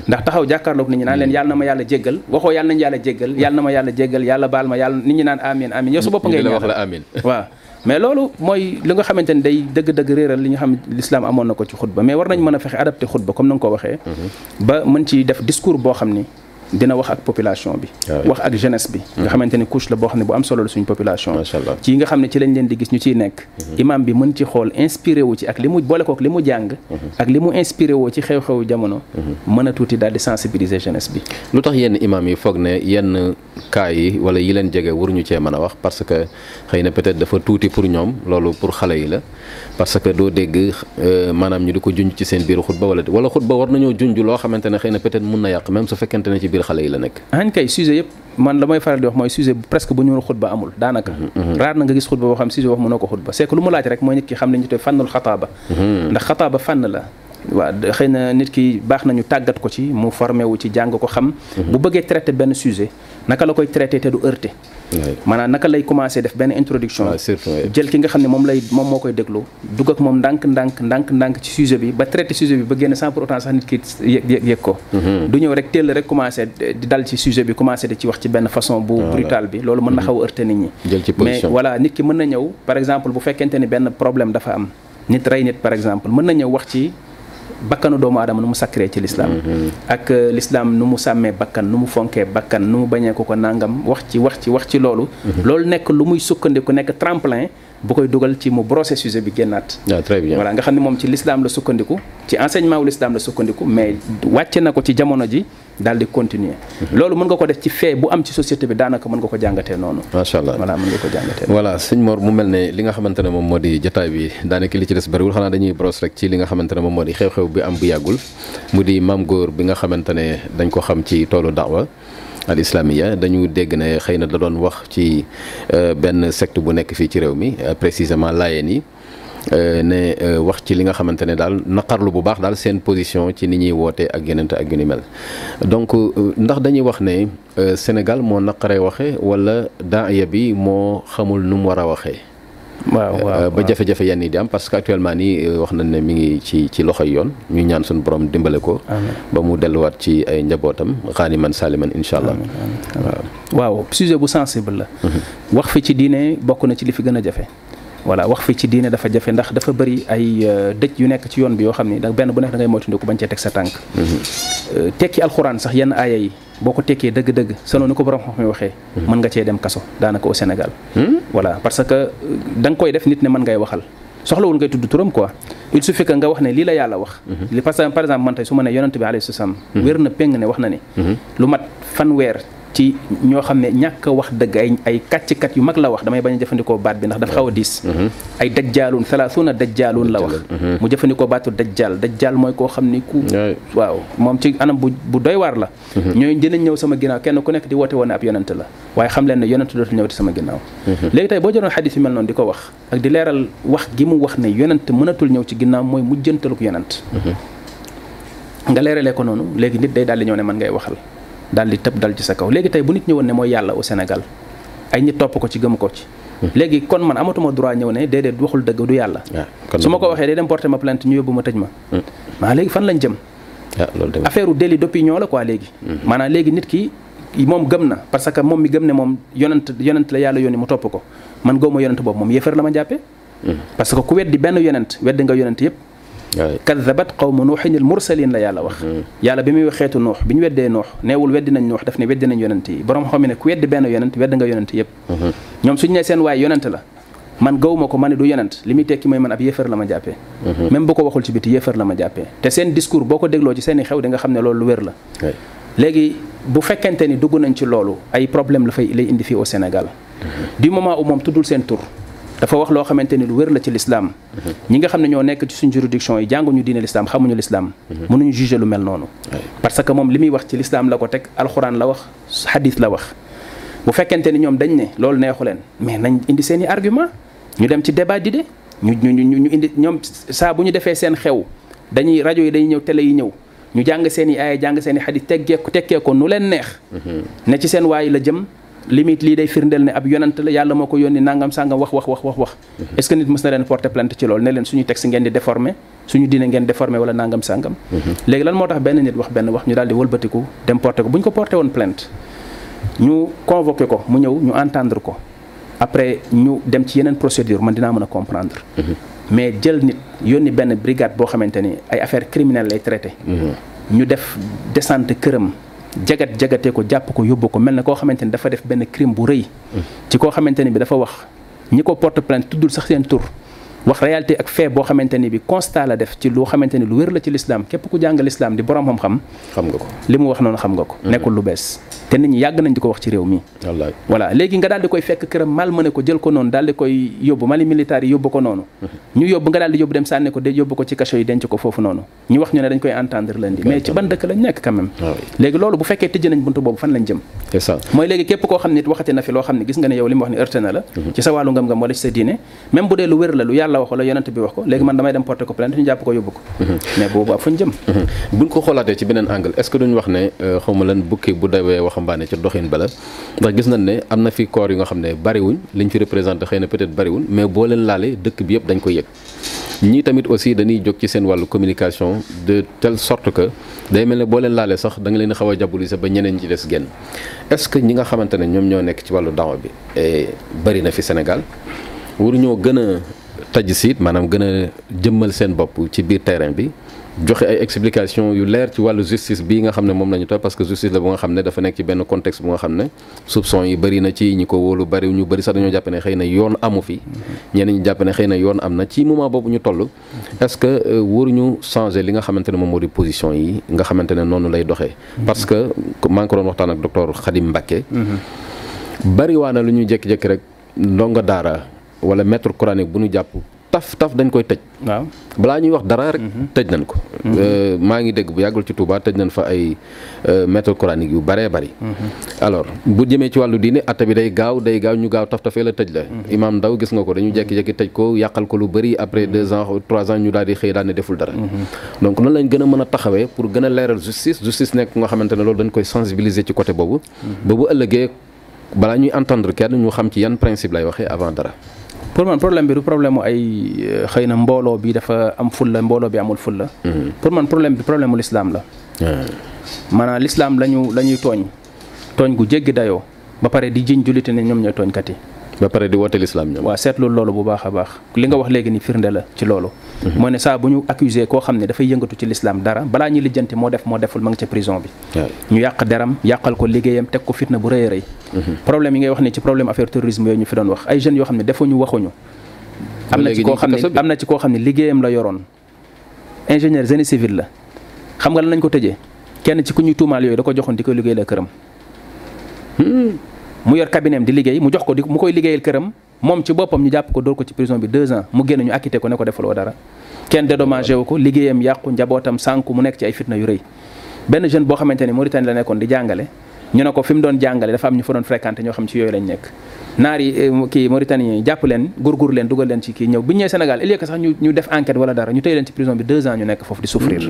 Speaker 2: ndax taxaw jàkkaarloog nit ñi naan leen yàlla na ma yàlla jéggal waxoo yàlla nañu yàlla jéggal yàlla na ma yàlla jéggal yàlla baal ma yàlla nit ñi naan amin amin yow sa bopp ngay ñaan
Speaker 1: amin
Speaker 2: waaw mais loolu mooy li nga xamante ne day dëgg-dëgg réeral li ñu xam l'islam amoon na ko ci xutba mais war nañ mën a fexe adapté xutba comme na nga ko waxee mhm. ba mën ci def discours boo xam ni dina wax ak population bi
Speaker 1: ah
Speaker 2: wax ak jeunesse bi nga mhm. xamante ni couche la boo xam ne bu am solo la suñ population ci nga xam ne ci lañ leen di gis ñu ciy nekk mhm. imam bi mën ci xool inspiré wu ci ak li mu boole kook li mu jàng mhm. ak li mu inspiré woo ci xew-xewu jamono mën a tuuti daal di sensibiliser jeunesse bi
Speaker 1: lu tax yenn imam yi foog ne yenn cas yi wala yi leen jege waruñu cee mën a wax parce que xëy na peut-être dafa tuuti pour ñoom loolu pour xale yi la parce que doo dégg euh, maanaam ñu di ko junj ci seen biir xutba wala wala xutba war nañoo junj loo xamante ne xëy na peut-être mun na yàq même su fekkente ne ci biir xale yi la nekk.
Speaker 2: en kay sujet yëpp man la may faral di wax mooy sujet presque bu ñu woon xutba amul daanaka. Mhm, mhm. raar na nga gis xutba boo xam sujet wax mënoo ko xutba c'est que lu mu laaj rek mooy nit ki xam ne ñu te fànnul xataaba. Mhm. ndax xataaba fànn la. waaw xëy na nit ki baax nañu tàggat ko ci mu formé wu ci jàng ko xam. bu bëggee traité benn sujet naka la koy traité te du heurté maanaam naka lay commencé def benn introduction jël ki nga xam ne moom lay moom moo koy déglu dugg ak moom ndànk ndànk ndànk ndànk ci sujet bi ba traité sujet bi ba génn sans pour autant sax nit ki yëg yëg ko mhm. du ñëw rek teel rek commencé di dal ci sujet bi commencé di ci wax ci benn façon bu brutale bi loolu mën na mhm. xaw a heurter nit ñi mais voilà nit ki mën na ñëw par exemple bu fekkente ni benn problème dafa am nit rey nit par exemple mën nañoo wax ci bakkanu doomu aadama nu mu sacré ci lislaam mm-hmm. ak euh, lislaam nu mu sàmmee bakkan nu mu fonkee bakkan nu mu bañee ko ko nangam wax ci wax ci wax ci loolu mm-hmm. loolu nekk lu muy sukkandiku nekk tremplin bu koy dugal ci mu brosser sujet bi génnaat
Speaker 1: ah, très bien
Speaker 2: voilà nga xam ne moom ci lislaam la sukkandiku ci enseignement wu lislaam la sukkandiku mais wàcce na ko ci jamono ji daal di continuer. Mhm. loolu mën nga ko def ci fee bu am ci société bi daanaka mën nga ko jàngatee noonu.
Speaker 1: macha allah
Speaker 2: voilà mën nga ko jàngatee.
Speaker 1: voilà sëñ Mor mu mel ne li nga xamante ne moom moo di jotaay bi daanaka li ci des bëriwul xanaa dañuy brosse rek ci li nga xamante ne moom moo di xew-xew bi am bu yàggul mu di maam góor bi nga xamante ne dañ ko xam ci toolu daawa al islamiya dañu dégg ne xëy na da doon wax ci euh, benn secte bu nekk fii ci réew mi euh, précisément laayeen yi euh, ne euh, wax ci li nga xamante ne daal naqarlu bu baax daal seen position ci ni ñuy woote ak yeneen ak yu ni mel donc euh, ndax dañuy wax ne Sénégal moo naqaree waxe wala daaya bi moo xamul nu mu war a waxee.
Speaker 2: waaw
Speaker 1: euh, waaw ba jafe-jafe yenn yi di am parce que actuellement nii euh, wax nañ ne mi ngi ci ci loxoy yoon ñu ñaan suñu borom dimbale ko. ba mu delluwaat ci ay njabootam xaani man saaliman incha allah. waaw
Speaker 2: waaw sujet bu sensible la. Mhm. wax fi ci diine bokk na ci li fi gën a jafe. voilà wax fi ci diine dafa jafe ndax dafa bëri ay euh, dëj yu nekk ci yoon bi yoo xam ni da benn bu nekk da ngay moytandiku bañ cee teg sa tànk mhm. euh, tekki alxuraan sax yenn aaya yi boo ko tekkee dëgg-dëgg selon ni ko borom xam-xam waxee mhm. mën nga cee dem kaso daanaka au Sénégal hmm? voilà parce que euh, da nga koy def nit ne mën ngay waxal soxlawul ngay tudd turam quoi il suffit que nga wax ne lii la yàlla wax mhm. li parce que par exemple man tey su ma ne yonent bi alayhi salaam wér na péng ne wax na ne lu mat fanweer ci ñoo xam ne ñàkk wax dëgg ay ay kàcckat yu mag la wax damay bañ a jëfandikoo baat bi ndax dafa xaw a diis mhm. ay dajjaaluun salaasuuna dajjaaluun la wax mhm. mu jëfandikoo baatu dajjaal dajjaal mooy koo xam ni ku waaw moom ci anam bu bu doy waar la mhm. ñooy dinañ ñëw sama ginnaaw kenn ku nekk di woote woon ab yonent la waaye xam leen ne yonent dootul ñëw ci sama ginnaaw léegi tey boo jëloon xadis yu mel noonu di ko wax ak di leeral wax gi mu wax ne yonent mënatul ñëw ci ginnaaw mooy mujjantaluk yonent mhm. nga leeralee ko noonu léegi nit day daal di ñëw ne man ngay waxal daal di tëb dal ci sa kaw léegi tey bu nit ñëwoon ne mooy yàlla au Sénégal ay nit topp ko ci gëm ko ci mhm. léegi kon man amatuma droit ñëw ne déedéet waxul dëgg du yàlla su ma ko waxee day dem porté ma plainte ñu yóbbu ma tëj ma mhm. maa léegi fan lañ jëm affaire u délit d'opinion la quoi léegi maanaam léegi nit ki moom gëm na parce que moom mi gëm ne moom yonent yonent la yàlla yónni mu topp ko man gëw ma yonent boobu moom yéefar la ma jàppee hmm. parce que ku weddi benn yonent weddi nga yonent yëpp kadabat qawmu nuuxin al mursalin la yàlla wax hmm. yàlla bi muy wax xeetu nuux bi ñu weddee nuux neewul weddi nañ nuux daf ne weddi nañ yonent yi borom xam ne ku weddi benn yonent weddi nga yonent yëpp hmm. ñoom suñu ne seen waay yonent la man gawuma ko ma ne du yonent li muy tekki mooy man ab yéefar la ma jàppee mhm. même bu ko waxul ci biti yéefar la ma jàppee te seen discours boo ko dégloo ci seeni xew di nga xam ne loolu lu wér la léegi bu fekkente ni dugg nañ ci loolu ay problème la fay lay indi fii au Sénégal mhm. du moment où moom tuddul seen tur dafa wax loo xamante ni lu wér la ci l'islam mhm. ñi nga xam ne ñoo nekk ci suñ juridiction yi jànguñu diine l'islam xamuñu l'islam mënuñu juger lu mel noonu parce que moom li muy wax ci l'islam la ko teg alxuraan la wax xadis la wax bu fekkente ni ñoom dañ ne loolu neexu leen mais nañ indi seen i argument ñu dem ci débat d'idées ñu ñu ñu ñu indi ñoom saa bu ñu defee seen xew dañuy rajo yi dañuy ñëw télé yi ñëw ñu jàng seen i aaya jàng seen i xadis teggee ko tekkee ko nu leen neex. Mhm. ne ci seen waay la jëm. limite lii day firndeel ne ab yonant la yàlla moo ko yónni nangam sangam wax wax wax wax wax. Mhm. est-ce que nit mës na leen porter plainte ci loolu ne leen suñu texte ngeen di déformer. suñu diine ngeen déformé wala nangam sàngam mhm. léegi lan moo tax benn nit wax benn wax ñu daal di wëlbatiku dem porté ko bu ñu ko porté woon plainte ñu convoqué ko mu ñëw ñu entendre ko après ñu dem ci yeneen procédure man dinaa mën a comprendre mhm. mais jël nit yónni benn brigade boo xamante ni ay affaire criminelle lay traité mhm. ñu def descente këram jagat jagatee ko jàpp ko yóbbu ko mel na koo xamante ni dafa def benn crime bu rëy ci koo xamante ni bi dafa wax ñi ko porte plainte tuddul sax seen tur wax réalité ak fait boo xamante ni bi constat la def ci loo xamante ni lu wér la ci lislaam képp ku jàng lislaam di borom xam-xam.
Speaker 1: xam nga ko
Speaker 2: li mu wax noonu xam nga ko. Mm-hmm. nekkul lu bees te nit ñi yàgg nañ di ko wax ci réew mi.
Speaker 1: wallaay
Speaker 2: voilà léegi nga daal di koy fekk këram mal mëne ko jël ko noonu daal di koy yóbbu Mali militaire yi yóbbu ko noonu. Mm-hmm. ñu yóbbu nga daal di yóbbu dem sànni ko de yóbbu ko ci kaso yi denc ko foofu noonu. ñu wax ñu ne dañ koy entendre lundi mais ci ban dëkk lañ nekk quand même ah léegi loolu bu fekkee tëj nañ buntu boobu fan lañ jëm mooy léegi képp koo xam ne waxati na fi loo xam ne gis nga ne yow li mu wax ne heurté na la mhm. ci sa wàllu ngëm-ngëm wala ci sa diine même bu dee lu wér la lu yàlla wax wala yonent bi wax ko léegi man damay dem porter ko plainte ñu jàpp ko yóbbu ko mhm. mais boobu ab fañ jëm mhm.
Speaker 1: buñ ko xoolaatee ci beneen angle est-ce que duñ wax ne euh, xawma lan bukki bu dawee waxambaane ci doxin bala ndax gis nañ ne am na fi corps yi nga xam ne bariwuñ liñ fi représenté xëy na peut-être bariwuñ mais boo leen laalee dëkk bi yëpp dañ ko yëg ñii tamit aussi dañuy jóg ci seen wàllu communication de telle sorte que day mel ne boo leen laalee sax da nga leen xaw a diaboliser ba ñeneen ci des génn est-ce que ñi nga xamante ne ñoom ñoo nekk ci wàllu daawa bi eh, bari na fi Sénégal waruñoo gën a taj siit maanaam gën a jëmmal seen bopp ci biir terrain bi joxe ay explication yu leer ci wàllu justice bii nga xam ne moom la ñu toog parce que justice la bu nga xam ne dafa nekk ci benn contexte bu nga xam ne soupçon yi bëri na ci ñi ko wóolu bëri ñu bëri sax dañoo jàpp ne xëy na yoon amu fi ñenn ñi jàpp ne xëy na yoon am na ci moment boobu ñu toll est-ce que euh, waruñu changer li nga xamante ne moom moo di position yi nga xamante ne noonu lay doxee parce que maa ngi ko doon waxtaan ak docteur Khadim Mbacké bëri waa na lu ñu jékki-jékki rek ndongo daara wala maître coranique bu ñu jàpp taf taf dañ koy tëj.
Speaker 2: waaw
Speaker 1: balaa ñuy wax dara rek. Mhm. tëj nañ ko. Mhm. Euh, maa ngi dégg bu yàggul ci Touba tëj nañ fa ay euh, maître coranique yu baree bari. Mhm. alors bu jëmee ci wàllu diine atta bi day gaaw day gaaw ñu gaaw taf tafee la tëj la. imaam Ndaw gis nga ko dañu jékki-jékki tëj ko yàqal ko lu bari après deux ans trois ans ñu daal di xëy daal ne deful dara. donc noonu lañ gën a mën a taxawee pour gën a leeral justice justice nekk nga xamante ne loolu dañ koy sensibiliser ci côté boobu. ba bu ëllëgee balaa ñuy entendre kenn ñu xam ci yan principe lay waxee avant dara.
Speaker 2: pour man problème bi du problème mu ay euh, xëy na mbooloo bi dafa am fulla mbooloo bi amul fulla mm-hmm. pour man problème bi problème mu lislaam la. Ah. maanaam lislaam lañu la ñuy tooñ tooñ gu jéggi dayoo ba pare di jiñ jullite ne ñoom ñooy tooñkat yi.
Speaker 1: ba pare di woote lislaam ñoom.
Speaker 2: waaw seetlu loolu bu baax a baax li nga wax léegi ni firnde la ci loolu. Mhm. mooy ne saa bu ñu accusé koo xam ne dafay yëngatu ci lislaam dara balaa ñuy lijjanti moo def moo deful ma nga ca prison bi. ñu yàq deram yàqal ko liggéeyam teg ko fitna bu rëy a rëy mhm. problème yi ngay wax ne ci problème affaire terrorisme yooyu ñu fi doon wax ay jeunes yoo xam ne defuñu waxuñu am na ci koo xam ne am na ci koo xam ne liggéeyam la yoroon ingénieur génie civil la xam nga lan lañ ko tëjee kenn ci ku ñuy tuumaal yooyu da ko joxoon di ko liggéey la këram hmm. mu yor cabinet di liggéey mu jox ko di mu koy liggéeyal këram moom ci boppam ñu jàpp ko dóor ko ci prison bi deux ans mu génn ñu acquitté ko ne ko defaloo dara kenn dédommagé wu ko liggéeyam yàqu njabootam sànku mu nekk ci ay fitna yu rëy benn jeune boo xamante ni Mauritanie la nekkoon di jàngale ñu ne ko fi mu doon jàngale dafa am ñu fa doon fréquenté ñoo xam ci yooyu lañ nekk naar yi eh, kii Mauritanie jàpp leen gurgur leen dugal leen ci kii ñëw bi ñu ñëwee Sénégal il y a que sax ñu ñu def enquête wala dara ñu tëj leen ci prison bi deux ans ñu nekk foofu di souffrir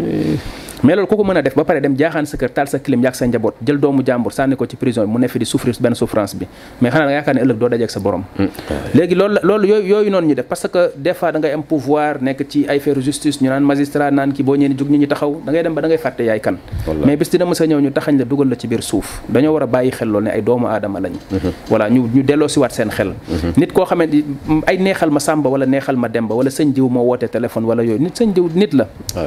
Speaker 2: mais loolu ku ko mën a def ba pare dem jaaxaan sa kër taal sa clim yàq sa njaboot jël doomu jàmbur sànni ko ci prison bi mu ne fi di souffrir benn souffrance bi mais xanaa da nga yaakaar ne ëllëg doo dajeeg sa borom. Hmm. léegi loolu loolu yooyu yooyu noonu ñu def parce que des fois da ngay am pouvoir nekk ci ay affaire justice ñu naan magistrat naan ki boo ñëwee ni jug nit ñi taxaw da ngay dem ba da ngay fàtte yaay kan. mais bis dina mës a ñëw ñu taxañ la dugal la ci biir suuf dañoo war a bàyyi xel loolu ne ay doomu aadama lañ. Hmm. voilà ñu ñu delloo si waat seen xel. Hmm. nit koo xamante ay neexal ma sàmba wala neexal ma demba wala sëñ diw moo woote téléphone wala yooyu nit sëñ diw nit la. Ah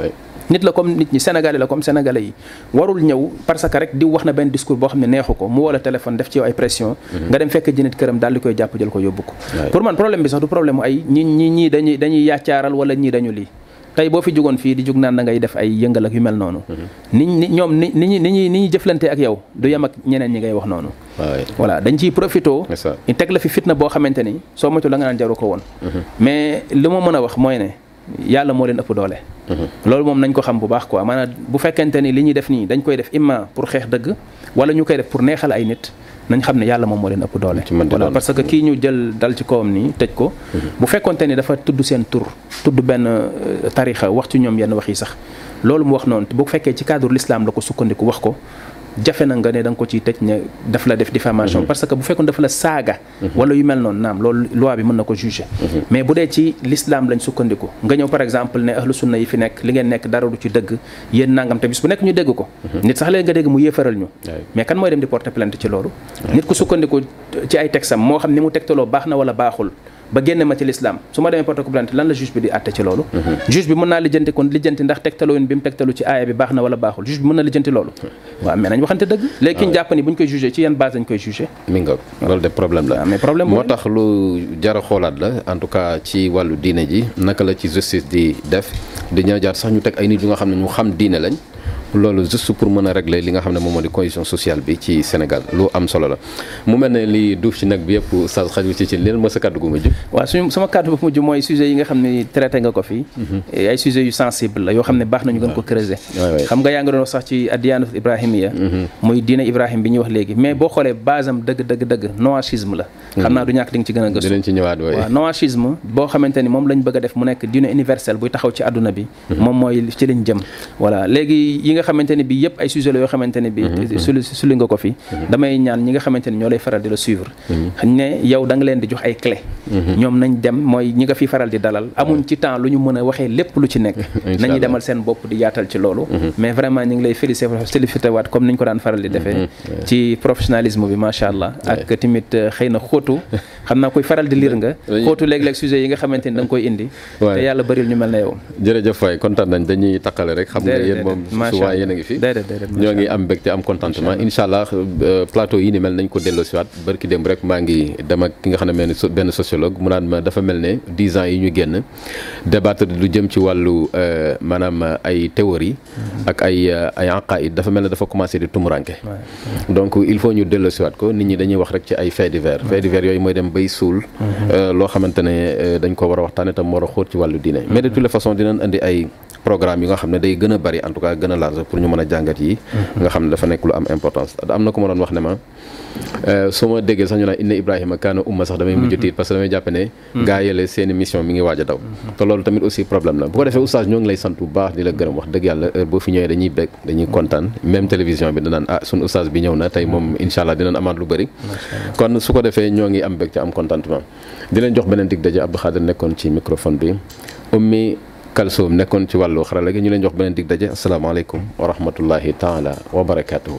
Speaker 2: nit la comme nit ñi sénégalais la comme sénégalais yi warul ñëw parce que rek di wax na benn discours boo xam ne neexu ko mu wala téléphone def ci yow ay pression mhm. nga dem fekk jënit këram daal di koy jàpp jël ko yóbbu ko pour man problème bi sax du problème ay ñi ñi ñii dañuy dañuy yàccaaral wala ñii dañu lii tey boo fi jugoon fii di jug naan da ngay def ay yëngal ak yu mel noonu mhm. ni ni ñoom ni ni ñi ni ñuy ni ñuy jëflante ak yow du yem ak ñeneen ñi ngay wax noonu voilà dañ ciy profito ñu teg la fi fitna boo xamante ni soo moytu la nga naan jaru ko woon mhm. mais li ma mën a wax mooy ne yàlla moo leen ëpp doole. Mhm. loolu moom nañ ko xam bu baax quoi maanaam bu fekkente ni li ñuy def nii dañ koy def imma pour xeex dëgg wala ñu koy def pour neexal ay nit nañ xam ne yàlla moom moo leen ëpp doole. voilà parce que kii ñu jël dal ci kawam nii tëj ko. Mhm. bu fekkonte ni dafa tudd seen tur tudd benn euh, tarixa wax ci ñoom yenn wax yi sax loolu mu wax noonu bu fekkee ci cadre l'islam la ko sukkandiku wax ko. jafe na nga ne da nga ko ciy tëj ne daf la def diffamation mhm. parce que bu fekkoon dafa la saaga Mhm. wala yu mel noonu naam loolu loi bi mën na ko juger. Mhm. mais bu dee ci l'islam lañ sukkandiku nga ñëw par exemple ne ahlu sunna yi fi nekk li ngeen nekk dara du ci dëgg yéen nangam te bis bu nekk ñu dégg ko. Mhm. nit sax léegi nga dégg mu yéefaral ñu. mais kan mooy dem di porter plainte ci loolu. nit ku sukkandiku ci ay texam moo xam ni mu tegtaloo baax na wala baaxul. ba génne ma ci l'islam su ma demee porte ko plainte lan la juge bi di àtte ci loolu mhm. juge bi mën naa lijjanti kon lijjanti ndax tegtaloon bi mu tegtalu ci aaya bi baax na wala baaxul juge bi mën na lijjanti loolu mhm. waaw mais nañ waxante dëgg léegi ki ñu ah jàpp ni bu ñu koy jugé ci yan base lañ koy jugé
Speaker 1: mi nga loolu de problème la.
Speaker 2: Ah, mais problème
Speaker 1: moo tax lu jar a xoolaat la en tout cas ci wàllu diine ji naka la ci justice di def dañoo jaar sax ñu teg ay nit yu nga xam ne ñu xam diine lañ. loolu juste pour mën a régler li nga xam ne moom moo di cohésion sociale bi ci Sénégal lu am solo la mu mel ne li duuf ci nag bi yëpp sa xaju ci ci leen ma sa kàddu gu mujj
Speaker 2: waaw suñu sama kàddu bu mujj mooy sujet yi nga xam ne traité nga ko fii mhm. ay sujet yu sensible la yoo xam ne baax nañu gën ko creuser xam nga yaa ngi doon wax sax ci adiyaanus ibrahimiya mm-hmm. muy diina ibrahim bi ñuy wax léegi mais boo xoolee base am dëgg dëgg dëgg noachisme la mm-hmm. xam naa du ñàkk di nga ci gën a gëstu
Speaker 1: dinañ ci ñëwaat
Speaker 2: waaw noachisme boo xamante ni moom lañ bëgg a def mu nekk diina universelle buy taxaw ci àdduna bi mm-hmm. moom mooy ci lañ jëm voilà léegi yi nga xamante ni bi yëpp ay sujet la yoo xamante ni bi su su li nga ko fi damay ñaan ñi nga xamante ni ñoo lay faral di la suivre Mm-hmm. xañ ne yow da nga leen di jox ay clé mm-hmm. ñoom nañ dem mooy ñi nga fi faral di dalal mm-hmm. amuñ ci temps lu ñu mën a waxee lépp lu ci nekk nañu demal seen bopp di yaatal ci loolu mais vraiment ñu ngi lay félicité félicité waat comme ni ñu ko daan faral di defee ci professionnalisme bi macha allah ak tamit euh, xëy na xóotu xam naa koy faral di liir nga xóotu léeg-léeg sujet yi nga xamante ni da nga koy indi te yàlla bëril ñu mel na yow
Speaker 1: jërëjëf waay kontaan nañ dañuy takkale rek xam nga yéen moom souvent yéen a ngi fi ñoo ngi am mbégte am contentement incha allah euh, plateau yi ni mel nañ ko delloo siwaat barki démb rek maa ngi dem ak ki nga xam ne mel ni benn sociologue mu naan ma dafa mel ne dix ans yi ñu génn débattre lu jëm ci wàllu euh, maanaam ay théorie Mm-hmm. ak ay euh, ay aqaid dafa mel ne dafa commencé di tumuranke donc il faut ñu delloosiwaat ko nit ñi dañuy wax rek ci ay faits divers faits divers yooyu mooy dem bay suul mm-hmm. euh, loo xamante ne euh, dañ ko war a waxtaane tam war a xóot ci wàllu diine mais de toutes les façons dinañ indi ay programme yi nga xam ne day gën a bari en tout cas gën a large pour ñu mën a jàngat yi mm-hmm. nga xam ne dafa nekk lu am importance am na ko ma doon wax ne ma su ma déggee sax ñu naan inna ibrahima kaana umma sax damay mujj tiit parce que damay jàpp ne Hmm. gaa yële seen i mission mi ngi waaj a daw hmm. te loolu tamit aussi problème la bu ko defee oustaz ñoo ngi lay sant bu baax di la gërëm wax dëgg yàlla heure boo fi ñëwee dañuy bég dañuy kontaan même télévision bi danaan ah suñu oustaz bi ñëw na tey moom hmm. incha allah dinañ amaat lu bëri kon su ko defee ñoo ngi am bég ci am contentement di leen jox beneen dig daje Abdou Khadir nekkoon ci microphone bi ummi Kalsoum nekkoon ci wàllu xarala gi ñu leen jox beneen dig daje asalaamaaleykum wa rahmatullahi taala wa barakatuhu